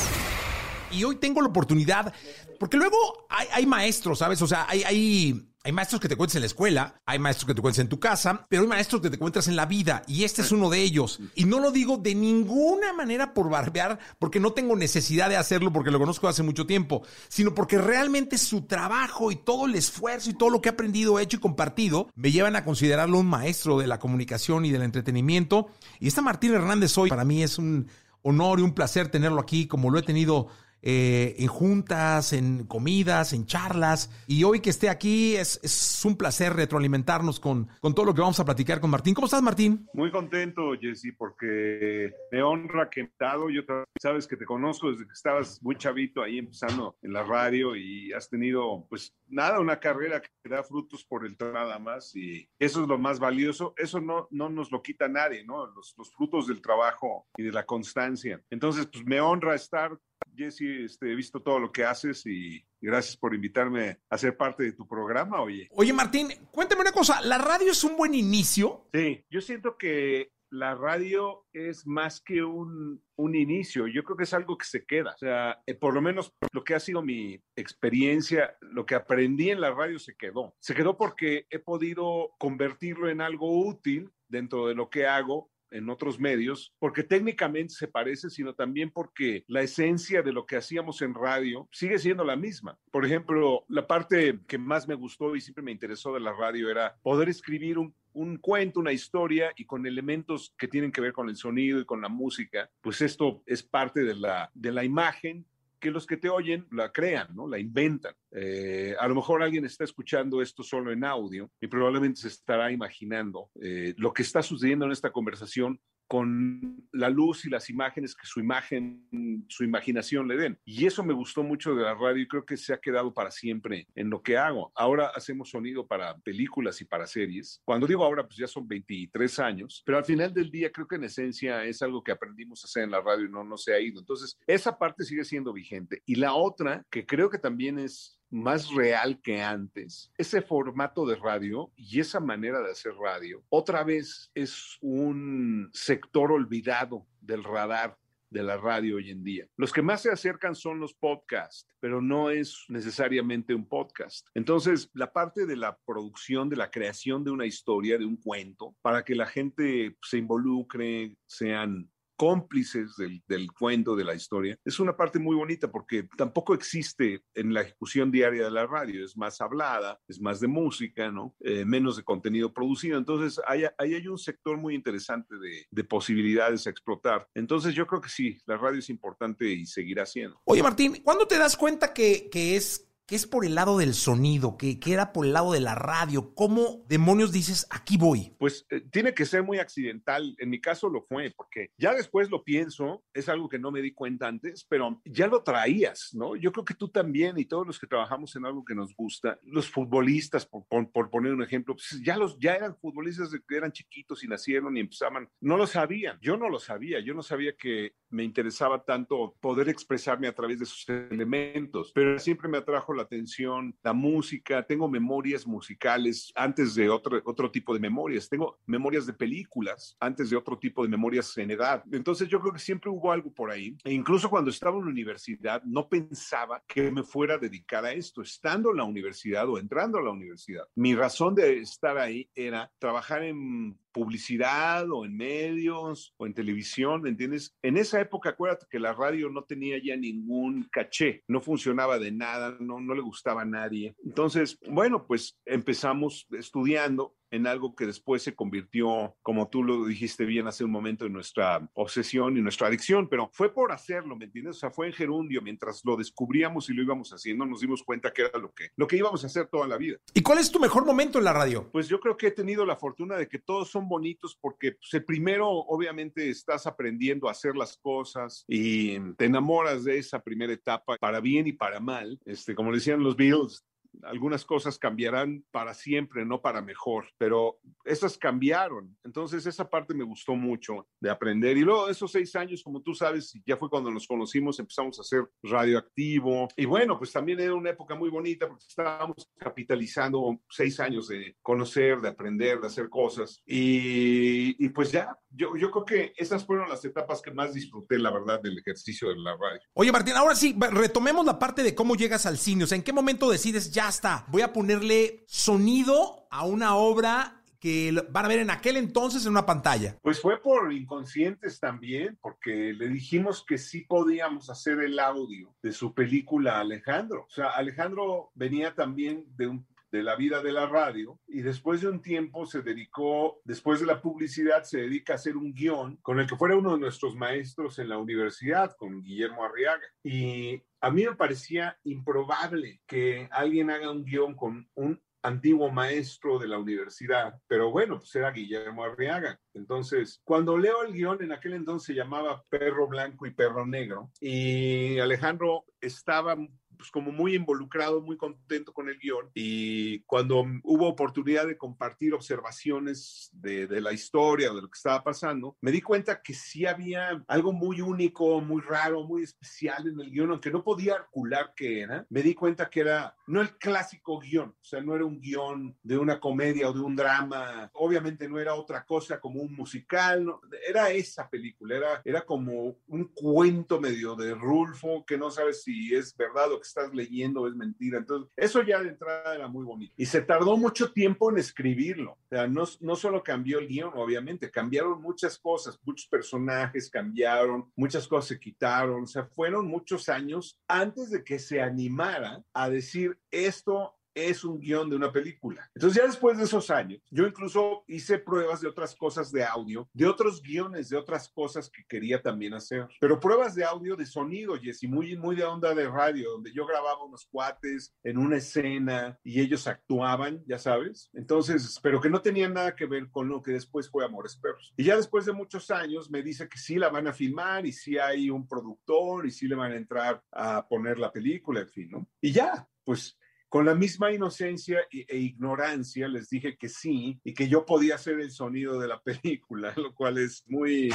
y hoy tengo la oportunidad, porque luego hay, maestros, ¿sabes? O sea, hay, hay, hay, maestros que te cuentas en la escuela, hay maestros que te cuentas en tu casa, pero hay maestros que te cuentas en la vida, y este es uno de ellos. Y no lo digo de ninguna manera por barbear, porque no tengo necesidad de hacerlo, porque lo conozco hace mucho tiempo, sino porque realmente su trabajo y todo el esfuerzo y todo lo que he aprendido, hecho y compartido, me llevan a considerarlo un maestro de la comunicación y del entretenimiento. Y esta Martín Hernández hoy para mí es un honor y un placer tenerlo aquí, como lo he tenido eh, en juntas, en comidas, en charlas. Y hoy que esté aquí es, es un placer retroalimentarnos con, con todo lo que vamos a platicar con Martín. ¿Cómo estás, Martín? Muy contento, Jesse, porque me honra que he dado. Yo sabes que te conozco desde que estabas muy chavito ahí empezando en la radio y has tenido, pues nada, una carrera que da frutos por el nada más y eso es lo más valioso. Eso no, no nos lo quita nadie, ¿no? Los, los frutos del trabajo y de la constancia. Entonces, pues me honra estar Jesse, este, he visto todo lo que haces y gracias por invitarme a ser parte de tu programa, oye. Oye, Martín, cuéntame una cosa, ¿la radio es un buen inicio? Sí, yo siento que la radio es más que un, un, inicio, yo creo que es algo que se queda. O sea, eh, por lo menos lo que ha sido mi experiencia, lo que aprendí en la radio se quedó. Se quedó porque he podido convertirlo en algo útil dentro de lo que hago en otros medios, porque técnicamente se parece, sino también porque la esencia de lo que hacíamos en radio sigue siendo la misma. Por ejemplo, la parte que más me gustó y siempre me interesó de la radio era poder escribir un, un cuento, una historia y con elementos que tienen que ver con el sonido y con la música, pues esto es parte de la, de la imagen que los que te oyen la crean, ¿no? La inventan. Eh, a lo mejor alguien está escuchando esto solo en audio y probablemente se estará imaginando eh, lo que está sucediendo en esta conversación con la luz y las imágenes que su imagen, su imaginación le den. Y eso me gustó mucho de la radio y creo que se ha quedado para siempre en lo que hago. Ahora hacemos sonido para películas y para series. Cuando digo ahora, pues ya son 23 años, pero al final del día creo que en esencia es algo que aprendimos a hacer en la radio y no, no se ha ido. Entonces, esa parte sigue siendo vigente. Y la otra, que creo que también es más real que antes. Ese formato de radio y esa manera de hacer radio, otra vez es un sector olvidado del radar de la radio hoy en día. Los que más se acercan son los podcasts, pero no es necesariamente un podcast. Entonces, la parte de la producción, de la creación de una historia, de un cuento, para que la gente se involucre, sean cómplices del, cuento, de la historia, es una parte muy bonita porque tampoco existe en la ejecución diaria de la radio, es más hablada, es más de música, ¿no? Eh, menos de contenido producido. Entonces, ahí, ahí, hay un sector muy interesante de, de, posibilidades a explotar. Entonces, yo creo que sí, la radio es importante y seguirá siendo. Oye, Martín, ¿cuándo te das cuenta que, que es que es por el lado del sonido, que, que, era por el lado de la radio. ¿Cómo demonios dices, aquí voy? Pues eh, tiene que ser muy accidental. En mi caso lo fue, porque ya después lo pienso, es algo que no me di cuenta antes, pero ya lo traías, ¿no? Yo creo que tú también y todos los que trabajamos en algo que nos gusta, los futbolistas, por, poner un ejemplo, pues ya, los, ya eran futbolistas que eran chiquitos y nacieron y empezaban, no lo sabían, yo no lo sabía, yo no sabía que me interesaba tanto poder expresarme a través de sus elementos, pero siempre me atrajo la atención, la música, tengo memorias musicales antes de otro, otro tipo de memorias, tengo memorias de películas antes de otro tipo de memorias en edad. Entonces yo creo que siempre hubo algo por ahí. E incluso cuando estaba en la universidad no pensaba que me fuera a dedicar a esto, estando en la universidad o entrando a la universidad. Mi razón de estar ahí era trabajar en publicidad o en medios o en televisión, ¿me entiendes? En esa época, acuérdate que la radio no tenía ya ningún caché, no funcionaba de nada, no, no le gustaba a nadie. Entonces, bueno, pues empezamos estudiando en algo que después se convirtió, como tú lo dijiste bien hace un momento, en nuestra obsesión y nuestra adicción, pero fue por hacerlo, ¿me entiendes? O sea, fue en gerundio, mientras lo descubríamos y lo íbamos haciendo, nos dimos cuenta que era lo que, lo que íbamos a hacer toda la vida. ¿Y cuál es tu mejor momento en la radio? Pues yo creo que he tenido la fortuna de que todos son bonitos porque pues, el primero, obviamente, estás aprendiendo a hacer las cosas y te enamoras de esa primera etapa para bien y para mal. Este, como decían los Beatles, algunas cosas cambiarán para siempre, no para mejor, pero esas cambiaron. Entonces esa parte me gustó mucho de aprender. Y luego esos seis años, como tú sabes, ya fue cuando nos conocimos, empezamos a hacer radioactivo. Y bueno, pues también era una época muy bonita porque estábamos capitalizando seis años de conocer, de aprender, de hacer cosas. Y, y pues ya, yo, yo creo que esas fueron las etapas que más disfruté, la verdad, del ejercicio de la radio. Oye, Martín, ahora sí, retomemos la parte de cómo llegas al cine. O sea, ¿en qué momento decides ya está? Voy a ponerle sonido a una obra que van a ver en aquel entonces en una pantalla? Pues fue por inconscientes también, porque le dijimos que sí podíamos hacer el audio de su película Alejandro. O sea, Alejandro venía también de un de la vida de la radio y después de un tiempo se dedicó, después de la publicidad, se dedica a hacer un guion con el que fuera uno de nuestros maestros en la universidad, con Guillermo Arriaga. Y a mí me parecía improbable que alguien haga un guion con un antiguo maestro de la universidad, pero bueno, pues era Guillermo Arriaga. Entonces, cuando leo el guion, en aquel entonces se llamaba Perro Blanco y Perro Negro, y Alejandro estaba pues como muy involucrado, muy contento con el guion. Y cuando hubo oportunidad de compartir observaciones de, de, la historia o de lo que estaba pasando, me di cuenta que sí había algo muy único, muy raro, muy especial en el guion, aunque no podía articular qué era. Me di cuenta que era no el clásico guion, o sea, no era un guion de una comedia o de un drama, obviamente no era otra cosa como un musical, no, era esa película, era, era como un cuento medio de Rulfo que no sabes si es verdad o que estás leyendo es mentira. Entonces, eso ya de entrada era muy bonito. Y se tardó mucho tiempo en escribirlo. O sea, no, no solo cambió el guion, obviamente, cambiaron muchas cosas, muchos personajes cambiaron, muchas cosas se quitaron. O sea, fueron muchos años antes de que se animara a decir esto es un guion de una película. Entonces ya después de esos años, yo incluso hice pruebas de otras cosas de audio, de otros guiones, de otras cosas que quería también hacer. Pero pruebas de audio de sonido, Jessy, muy, muy de onda de radio, donde yo grababa unos cuates en una escena y ellos actuaban, ya sabes. Entonces, pero que no tenían nada que ver con lo que después fue Amores Perros. Y ya después de muchos años me dice que sí la van a filmar y sí hay un productor y sí le van a entrar a poner la película, en fin, ¿no? Y ya, pues con la misma inocencia e ignorancia les dije que sí y que yo podía hacer el sonido de la película, lo cual es muy,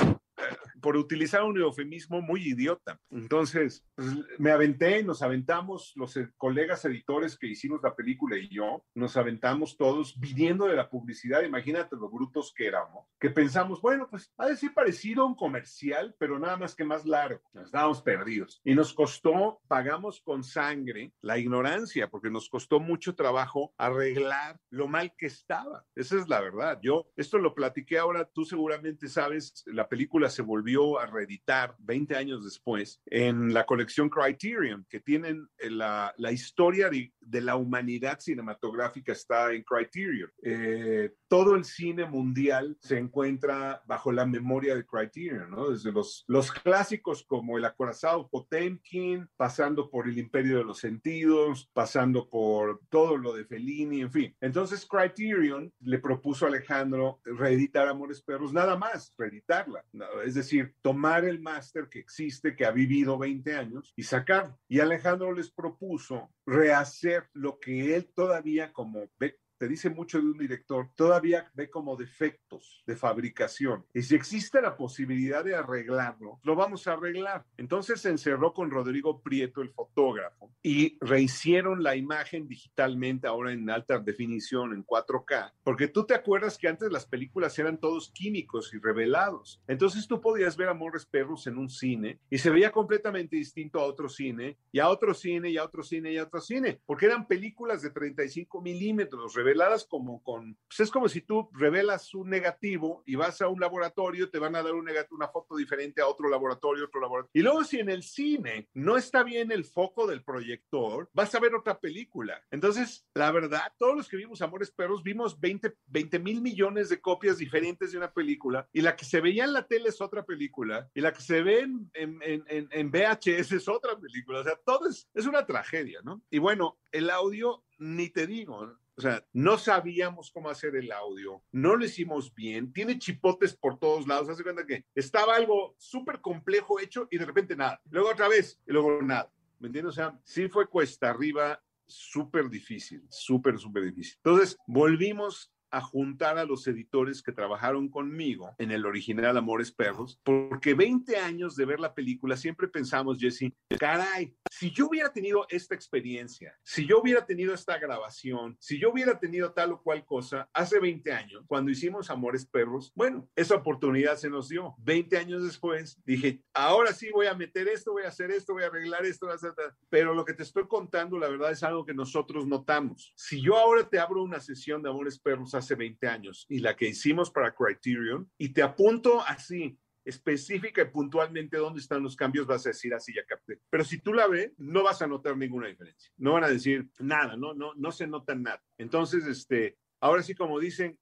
por utilizar un eufemismo muy idiota. Entonces, pues, me aventé, nos aventamos, los e, colegas editores que hicimos la película y yo, nos aventamos todos viniendo de la publicidad, imagínate lo brutos que éramos, que pensamos, bueno, pues ha de ser parecido a un comercial, pero nada más que más largo. Nos estábamos perdidos. Y nos costó, pagamos con sangre la ignorancia, porque nos costó mucho trabajo arreglar lo mal que estaba. Esa es la verdad. Yo, esto lo platiqué ahora, tú seguramente sabes, la película se volvió a reeditar 20 años después en la colección Criterion, que tienen eh, la, la historia de, de, la humanidad cinematográfica está en Criterion. Eh, todo el cine mundial se encuentra bajo la memoria de Criterion, ¿no? Desde los, los clásicos como El acorazado Potemkin, pasando por El imperio de los sentidos, pasando por todo lo de Fellini, en fin. Entonces Criterion le propuso a Alejandro reeditar Amores Perros, nada más, reeditarla. Es decir, tomar el máster que existe, que ha vivido 20 años, y sacar. Y Alejandro les propuso rehacer lo que él todavía como te dice mucho de un director, todavía ve como defectos de fabricación. Y si existe la posibilidad de arreglarlo, lo vamos a arreglar. Entonces se encerró con Rodrigo Prieto, el fotógrafo, y rehicieron la imagen digitalmente, ahora en alta definición, en 4K, porque tú te acuerdas que antes las películas eran todos químicos y revelados. Entonces tú podías ver Amores Perros en un cine y se veía completamente distinto a otro cine, y a otro cine, y a otro cine, y a otro cine, porque eran películas de 35 milímetros, reveladas como con, pues es como si tú revelas un negativo y vas a un laboratorio, te van a dar un negativo, una foto diferente a otro laboratorio, otro laboratorio. Y luego si en el cine no está bien el foco del proyector, vas a ver otra película. Entonces, la verdad, todos los que vimos Amores Perros vimos 20, 20 mil millones de copias diferentes de una película y la que se veía en la tele es otra película y la que se ve en, en, en, en VHS es otra película. O sea, todo es, es una tragedia, ¿no? Y bueno, el audio, ni te digo, o sea, no sabíamos cómo hacer el audio, no lo hicimos bien, tiene chipotes por todos lados. Hace cuenta que estaba algo súper complejo hecho y de repente nada. Luego otra vez y luego nada. ¿Me entiendes? O sea, sí fue cuesta arriba, súper difícil, súper, súper difícil. Entonces, volvimos a juntar a los editores que trabajaron conmigo en el original Amores Perros, porque 20 años de ver la película siempre pensamos, Jesse, caray, si yo hubiera tenido esta experiencia, si yo hubiera tenido esta grabación, si yo hubiera tenido tal o cual cosa hace 20 años, cuando hicimos Amores Perros, bueno, esa oportunidad se nos dio. 20 años después dije, ahora sí voy a meter esto, voy a hacer esto, voy a arreglar esto, voy a hacer pero lo que te estoy contando, la verdad es algo que nosotros notamos. Si yo ahora te abro una sesión de Amores Perros hace 20 años y la que hicimos para Criterion y te apunto así específica y puntualmente dónde están los cambios, vas a decir así, ya capté. Pero si tú la ves, no vas a notar ninguna diferencia. No van a decir nada, no, no, no se nota nada. Entonces, este, ahora sí, como dicen,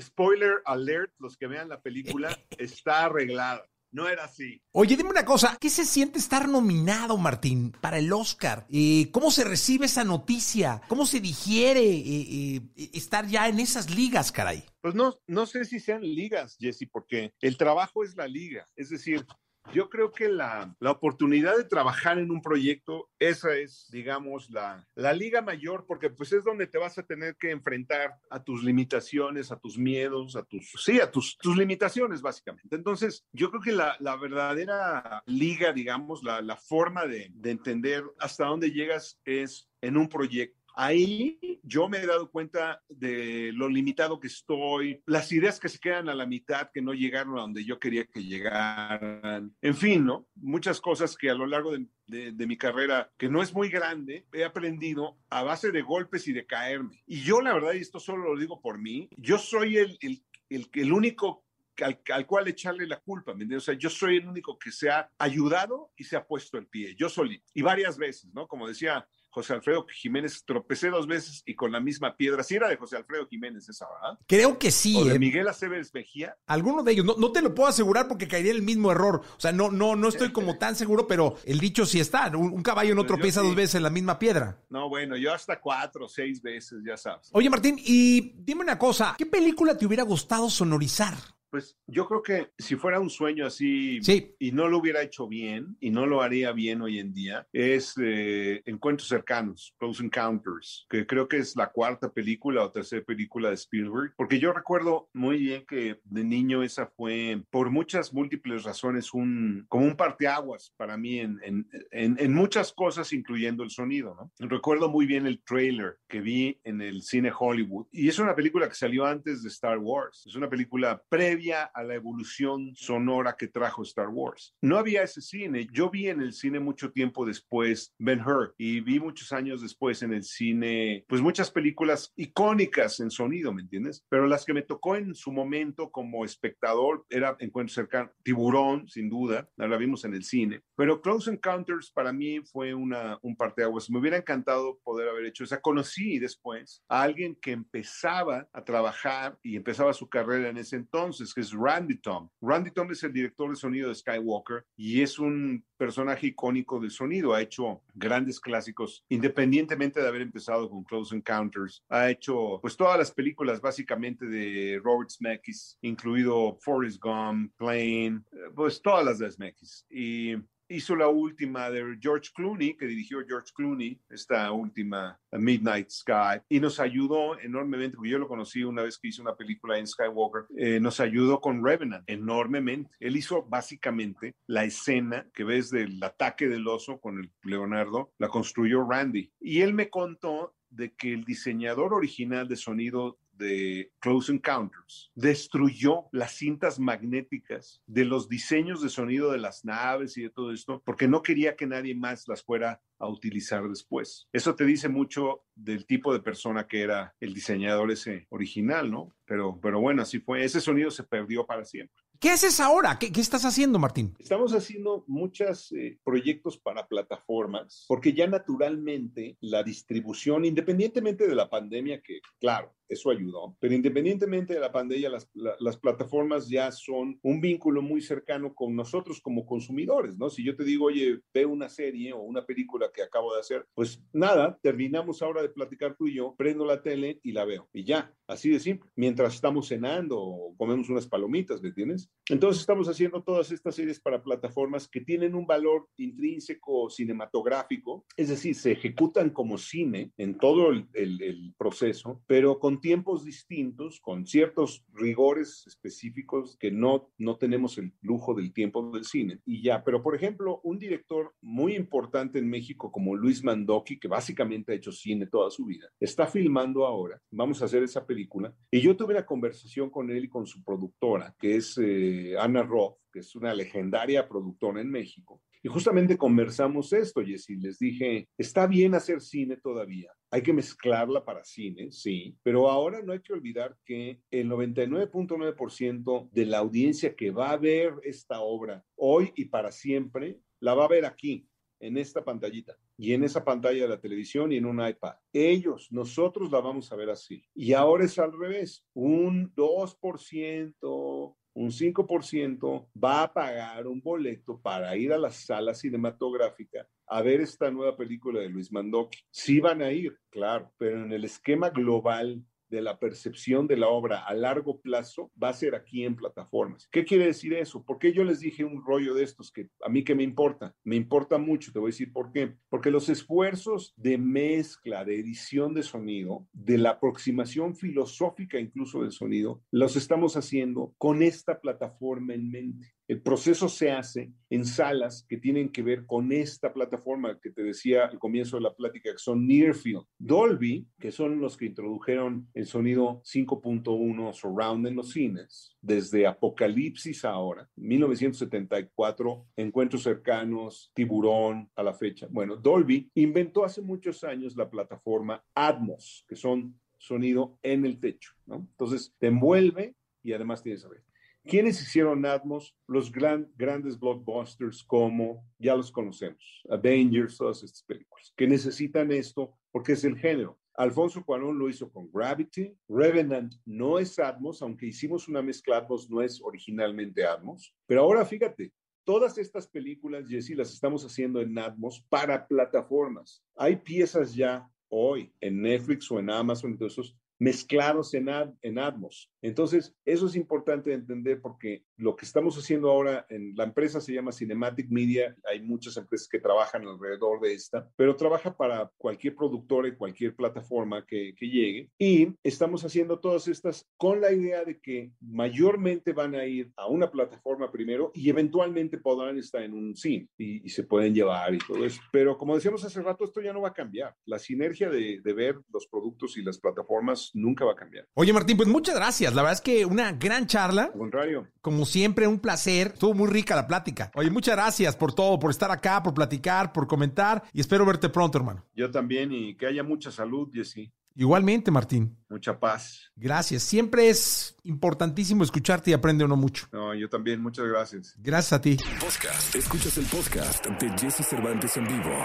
spoiler alert, los que vean la película, está arreglada. No era así. Oye, dime una cosa, ¿qué se siente estar nominado, Martín, para el Oscar? Eh, ¿Cómo se recibe esa noticia? ¿Cómo se digiere eh, eh, estar ya en esas ligas, caray? Pues no, no sé si sean ligas, Jesse, porque el trabajo es la liga. Es decir, yo creo que la, la, oportunidad de trabajar en un proyecto, esa es, digamos, la, la liga mayor, porque pues es donde te vas a tener que enfrentar a tus limitaciones, a tus miedos, a tus, sí, a tus, tus limitaciones, básicamente. Entonces, yo creo que la, la verdadera liga, digamos, la, la forma de, de entender hasta dónde llegas es en un proyecto Ahí yo me he dado cuenta de lo limitado que estoy, las ideas que se quedan a la mitad, que no llegaron a donde yo quería que llegaran, en fin, ¿no? Muchas cosas que a lo largo de, de, de mi carrera, que no es muy grande, he aprendido a base de golpes y de caerme. Y yo, la verdad, y esto solo lo digo por mí, yo soy el, el, el, el único al, al, cual echarle la culpa, ¿me entiendes? O sea, yo soy el único que se ha ayudado y se ha puesto el pie, yo solito, y varias veces, ¿no? Como decía José Alfredo Jiménez, tropecé dos veces y con la misma piedra. Sí era de José Alfredo Jiménez esa, ¿verdad? Creo que sí. O de eh. Miguel Aceves Mejía. Alguno de ellos. No, no, te lo puedo asegurar porque caería el mismo error. O sea, no, no, no estoy como tan seguro, pero el dicho sí está. Un, un caballo no tropieza sí. dos veces en la misma piedra. No, bueno, yo hasta cuatro o seis veces, ya sabes. Oye, Martín, y dime una cosa. ¿Qué película te hubiera gustado sonorizar? Pues yo creo que si fuera un sueño así sí. y no lo hubiera hecho bien y no lo haría bien hoy en día, es eh, Encuentros Cercanos, Close Encounters, que creo que es la cuarta película o tercera película de Spielberg, porque yo recuerdo muy bien que de niño esa fue, por muchas múltiples razones, un, como un parteaguas para mí en, en, en, en muchas cosas, incluyendo el sonido. ¿no? Recuerdo muy bien el trailer que vi en el cine Hollywood y es una película que salió antes de Star Wars, es una película previa a la evolución sonora que trajo Star Wars. No había ese cine. Yo vi en el cine mucho tiempo después Ben Hur y vi muchos años después en el cine, pues muchas películas icónicas en sonido, ¿me entiendes? Pero las que me tocó en su momento como espectador era Encuentro cercano, Tiburón, sin duda, la vimos en el cine. Pero Close Encounters para mí fue una, un parteaguas. Me hubiera encantado poder haber hecho esa. Conocí después a alguien que empezaba a trabajar y empezaba su carrera en ese entonces, que es Randy Tom. Randy Tom es el director de sonido de Skywalker y es un personaje icónico de sonido. Ha hecho grandes clásicos, independientemente de haber empezado con Close Encounters. Ha hecho pues todas las películas básicamente de Robert Zemeckis, incluido Forrest Gump, Plane, pues todas las de Zemeckis. Y hizo la última de George Clooney, que dirigió George Clooney, esta última Midnight Sky, y nos ayudó enormemente, porque yo lo conocí una vez que hizo una película en Skywalker, eh, nos ayudó con Revenant enormemente. Él hizo básicamente la escena que ves del ataque del oso con el Leonardo, la construyó Randy. Y él me contó de que el diseñador original de sonido de Close Encounters destruyó las cintas magnéticas de los diseños de sonido de las naves y de todo esto porque no quería que nadie más las fuera a utilizar después. Eso te dice mucho del tipo de persona que era el diseñador ese original, ¿no? Pero, pero bueno, así fue. Ese sonido se perdió para siempre. ¿Qué haces ahora? ¿Qué, qué estás haciendo, Martín? Estamos haciendo muchos eh, proyectos para plataformas, porque ya naturalmente la distribución, independientemente de la pandemia, que claro, eso ayudó, pero independientemente de la pandemia, las, la, las plataformas ya son un vínculo muy cercano con nosotros como consumidores, ¿no? Si yo te digo, oye, ve una serie o una película que acabo de hacer, pues nada, terminamos ahora de platicar tú y yo, prendo la tele y la veo, y ya, así de simple, mientras estamos cenando o comemos unas palomitas, ¿me entiendes? Entonces estamos haciendo todas estas series para plataformas que tienen un valor intrínseco cinematográfico, es decir, se ejecutan como cine en todo el, el, el proceso, pero con tiempos distintos, con ciertos rigores específicos que no, no tenemos el lujo del tiempo del cine. Y ya, pero por ejemplo, un director muy importante en México como Luis Mandoki, que básicamente ha hecho cine toda su vida, está filmando ahora, vamos a hacer esa película, y yo tuve una conversación con él y con su productora, que es eh, Ana Roth, que es una legendaria productora en México. Y justamente conversamos esto, Jessy. Les dije, está bien hacer cine todavía. hay que mezclarla para cine, sí, pero ahora no hay que olvidar que el 99.9% de la audiencia que va a ver esta obra hoy y para siempre, la va a ver aquí, en esta pantallita y en esa pantalla de la televisión y en un iPad. Ellos, nosotros la vamos a ver así. Y ahora es al revés, un 2%, un 5% va a pagar un boleto para ir a la sala cinematográfica a ver esta nueva película de Luis Mandoki. Sí van a ir, claro, pero en el esquema global de la percepción de la obra a largo plazo va a ser aquí en plataformas. ¿Qué quiere decir eso? Porque yo les dije un rollo de estos que a mí que me importa? Me importa mucho, te voy a decir por qué. Porque los esfuerzos de mezcla, de edición de sonido, de la aproximación filosófica incluso del sonido, los estamos haciendo con esta plataforma en mente. El proceso se hace en salas que tienen que ver con esta plataforma que te decía al comienzo de la plática, que son Nearfield. Dolby, que son los que introdujeron el sonido 5.1 surround en los cines, desde Apocalipsis ahora, 1974, Encuentros cercanos, Tiburón a la fecha. Bueno, Dolby inventó hace muchos años la plataforma Atmos, que son sonido en el techo, ¿no? Entonces, te envuelve y además tienes a ver. ¿Quiénes hicieron Atmos? Los grandes blockbusters como, ya los conocemos, Avengers, todas estas películas, que necesitan esto porque es el género. Alfonso Cuarón lo hizo con Gravity. Revenant no es Atmos, aunque hicimos una mezcla Atmos, no es originalmente Atmos. Pero ahora fíjate, todas estas películas, Jesse, las estamos haciendo en Atmos para plataformas. Hay piezas ya hoy en Netflix o en Amazon, esos, mezclados en, en Atmos. Entonces, eso es importante entender porque lo que estamos haciendo ahora en la empresa se llama Cinematic Media, hay muchas empresas que trabajan alrededor de esta, pero trabaja para cualquier productor y cualquier plataforma que, que llegue. Y estamos haciendo todas estas con la idea de que mayormente van a ir a una plataforma primero y eventualmente podrán estar en un cine y, y se pueden llevar y todo eso. Pero como decíamos hace rato, esto ya no va a cambiar. La sinergia de, de ver los productos y las plataformas nunca va a cambiar. Oye, Martín, pues muchas gracias. La verdad es que una gran charla. Al contrario. Como siempre, un placer. Estuvo muy rica la plática. Oye, muchas gracias por todo, por estar acá, por platicar, por comentar y espero verte pronto, hermano. Yo también y que haya mucha salud, Jessy. Igualmente, Martín. Mucha paz. Gracias. Siempre es importantísimo escucharte y aprende uno mucho. No, yo también. Muchas gracias. Gracias a ti. Podcast. Escuchas el podcast de Jesse Cervantes en vivo.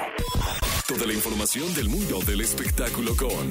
Toda la información del mundo del espectáculo con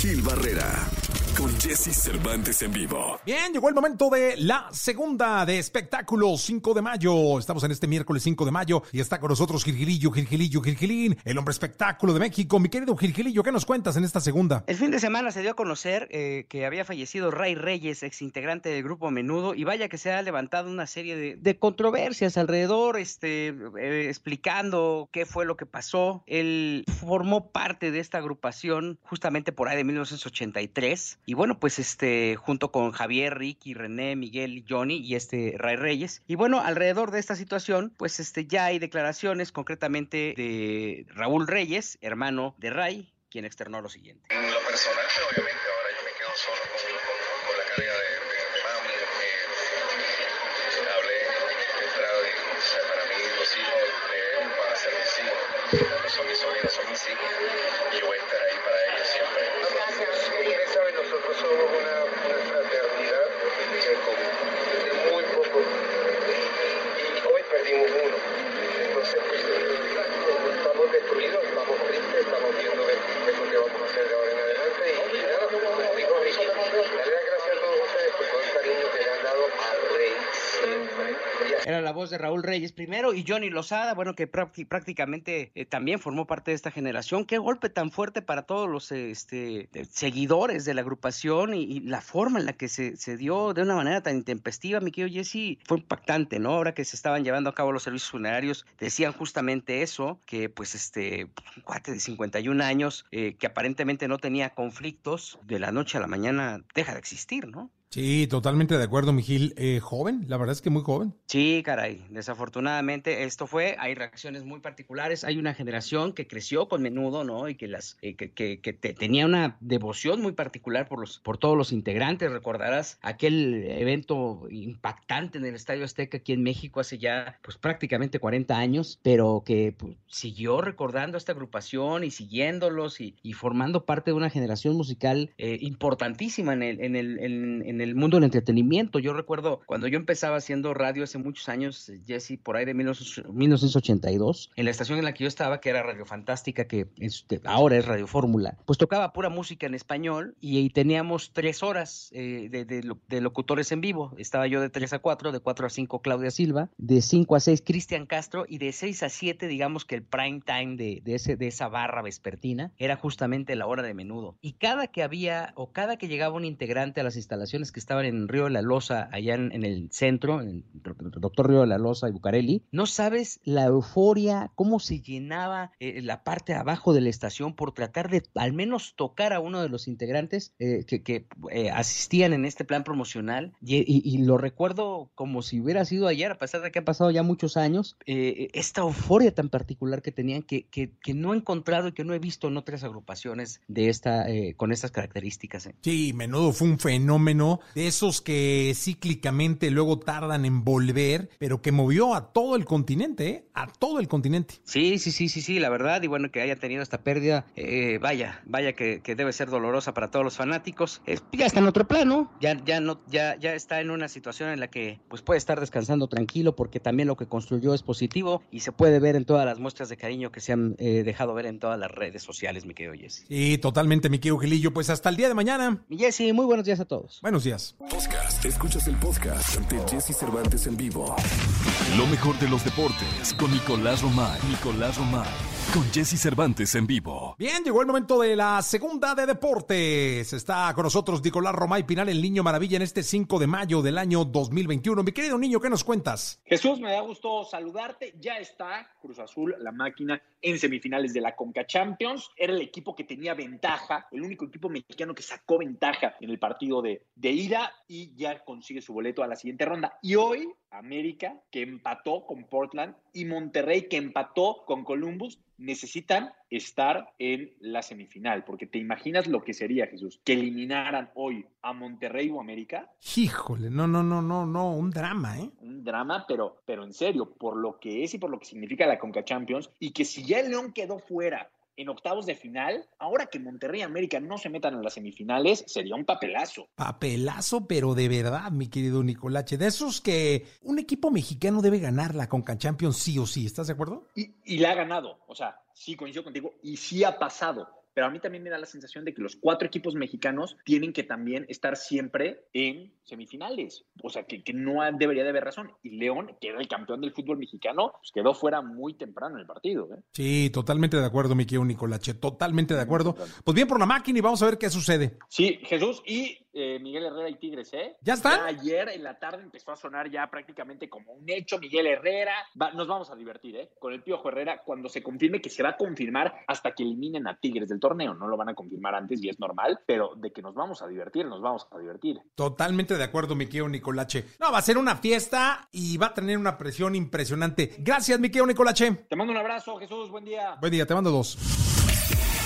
Gil Barrera. Con Jesse Cervantes en vivo. Bien, llegó el momento de la segunda de espectáculo 5 de mayo. Estamos en este miércoles 5 de mayo y está con nosotros Gilgilillo, Gilgilillo, Gilgilín, el hombre espectáculo de México. Mi querido Gilgilillo, ¿qué nos cuentas en esta segunda? El fin de semana se dio a conocer eh, que había fallecido Ray Reyes, ex integrante del grupo Menudo, y vaya que se ha levantado una serie de, de controversias alrededor, este, eh, explicando qué fue lo que pasó. Él formó parte de esta agrupación justamente por ahí de 1983 y bueno, pues este, junto con Javier, Ricky, René, Miguel, Johnny y este Ray Reyes. Y bueno, alrededor de esta situación, pues este, ya hay declaraciones concretamente de Raúl Reyes, hermano de Ray, quien externó lo siguiente. En lo personal, obviamente Reyes primero y Johnny Lozada, bueno, que prácti- prácticamente eh, también formó parte de esta generación. Qué golpe tan fuerte para todos los este, seguidores de la agrupación y, la forma en la que se, se dio de una manera tan intempestiva, mi querido Jesse, fue impactante, ¿no? Ahora que se estaban llevando a cabo los servicios funerarios, decían justamente eso, que pues este, un cuate de 51 años, eh, que aparentemente no tenía conflictos, de la noche a la mañana deja de existir, ¿no? Sí, totalmente de acuerdo, Mijil. Eh, joven, la verdad es que muy joven. Sí, caray. Desafortunadamente esto fue, hay reacciones muy particulares. Hay una generación que creció con menudo, ¿no? Y que las eh, que, que- que te- tenía una devoción muy particular por los por todos los integrantes. Recordarás aquel evento impactante en el Estadio Azteca aquí en México hace ya pues prácticamente 40 años, pero que pues, siguió recordando a esta agrupación y siguiéndolos y, formando parte de una generación musical eh, importantísima en el, en, el, en, en el mundo del entretenimiento. Yo recuerdo cuando yo empezaba haciendo radio hace muchos años, eh, Jesse, por ahí de 19- 1982, en la estación en la que yo estaba, que era Radio Fantástica, que es- ahora es Radio Fórmula, pues tocaba pura música en español y, y teníamos tres horas eh, de, de de locutores en vivo. Estaba yo de 3 a 4, de 4 a 5 Claudia Silva, de 5 a 6 Cristian Castro y de 6 a 7, digamos que el prime time de, de, ese, de esa barra vespertina era justamente la hora de menudo. Y cada que había o cada que llegaba un integrante a las instalaciones que estaban en Río de la Loza, allá en, el centro, en el doctor Río de la Loza y Bucareli, no sabes la euforia, cómo se llenaba eh, la parte de abajo de la estación por tratar de al menos tocar a uno de los integrantes eh, que, que, eh, asistían en este plan promocional. Y, lo recuerdo como si hubiera sido ayer, a pesar de que han pasado ya muchos años, eh, esta euforia tan particular que tenían que, que, no he encontrado y que no he visto en otras agrupaciones de esta, eh, con estas características. Sí, menudo fue un fenómeno de esos que cíclicamente luego tardan en volver, pero que movió a todo el continente, ¿eh? a todo el continente. Sí, sí, sí, sí, sí, la verdad, y bueno, que haya tenido esta pérdida, eh, vaya, vaya que, que debe ser dolorosa para todos los fanáticos. Ya está en otro plano, ya, ya no, ya, ya está en una situación en la que pues puede estar descansando tranquilo porque también lo que construyó es positivo y se puede ver en todas las muestras de cariño que se han eh, dejado ver en todas las redes sociales, mi querido Jesse. Sí, totalmente, mi querido Gilillo. Pues hasta el día de mañana. Mi Jesse, muy buenos días a todos. Buenos días. Podcast. Escuchas el podcast de Jesse Cervantes en vivo. Lo mejor de los deportes con Nicolás Romay. Nicolás Romay. Con Jesse Cervantes en vivo. Bien, llegó el momento de la segunda de deportes. Está con nosotros Nicolás Romay Pinal, el Niño Maravilla, en este 5 de mayo del año 2021. Mi querido niño, ¿qué nos cuentas? Jesús, me da gusto saludarte. Ya está Cruz Azul, la máquina, en semifinales de la Conca Champions. Era el equipo que tenía ventaja, el único equipo mexicano que sacó ventaja en el partido de, de ida y ya consigue su boleto a la siguiente ronda. Y hoy, América, que empató con Portland, y Monterrey, que empató con Columbus, necesitan estar en la semifinal, porque te imaginas lo que sería, Jesús, que eliminaran hoy a Monterrey o América Híjole, no, no, no, no, no, un drama, ¿eh? un drama, pero, pero en serio, por lo que es y por lo que significa la Conca Champions, y que si ya el León quedó fuera en octavos de final, ahora que Monterrey y América no se metan en las semifinales, sería un papelazo. Papelazo, pero de verdad, mi querido Nicolache. De esos que un equipo mexicano debe ganar la Conca Champions sí o sí, ¿estás de acuerdo? Y, y la ha ganado, o sea, sí coincido contigo, y sí ha pasado. Pero a mí también me da la sensación de que los cuatro equipos mexicanos tienen que también estar siempre en semifinales. O sea, que, que no debería de haber razón. Y León, que era el campeón del fútbol mexicano, pues quedó fuera muy temprano en el partido. ¿eh? Sí, totalmente de acuerdo, mi querido Nicolache, totalmente de acuerdo. Pues bien por la máquina y vamos a ver qué sucede. Sí, Jesús y eh, Miguel Herrera y Tigres, ¿eh? ¿Ya están? ayer en la tarde empezó a sonar ya prácticamente como un hecho Miguel Herrera. Va- nos vamos a divertir, ¿eh? Con el Piojo Herrera cuando se confirme que se va a confirmar hasta que eliminen a Tigres del torneo. No lo van a confirmar antes y es normal, pero de que nos vamos a divertir, nos vamos a divertir. Totalmente de acuerdo, mi querido Nicolache. No, va a ser una fiesta y va a tener una presión impresionante. Gracias, mi querido Nicolache. Te mando un abrazo, Jesús, buen día. Buen día, te mando dos.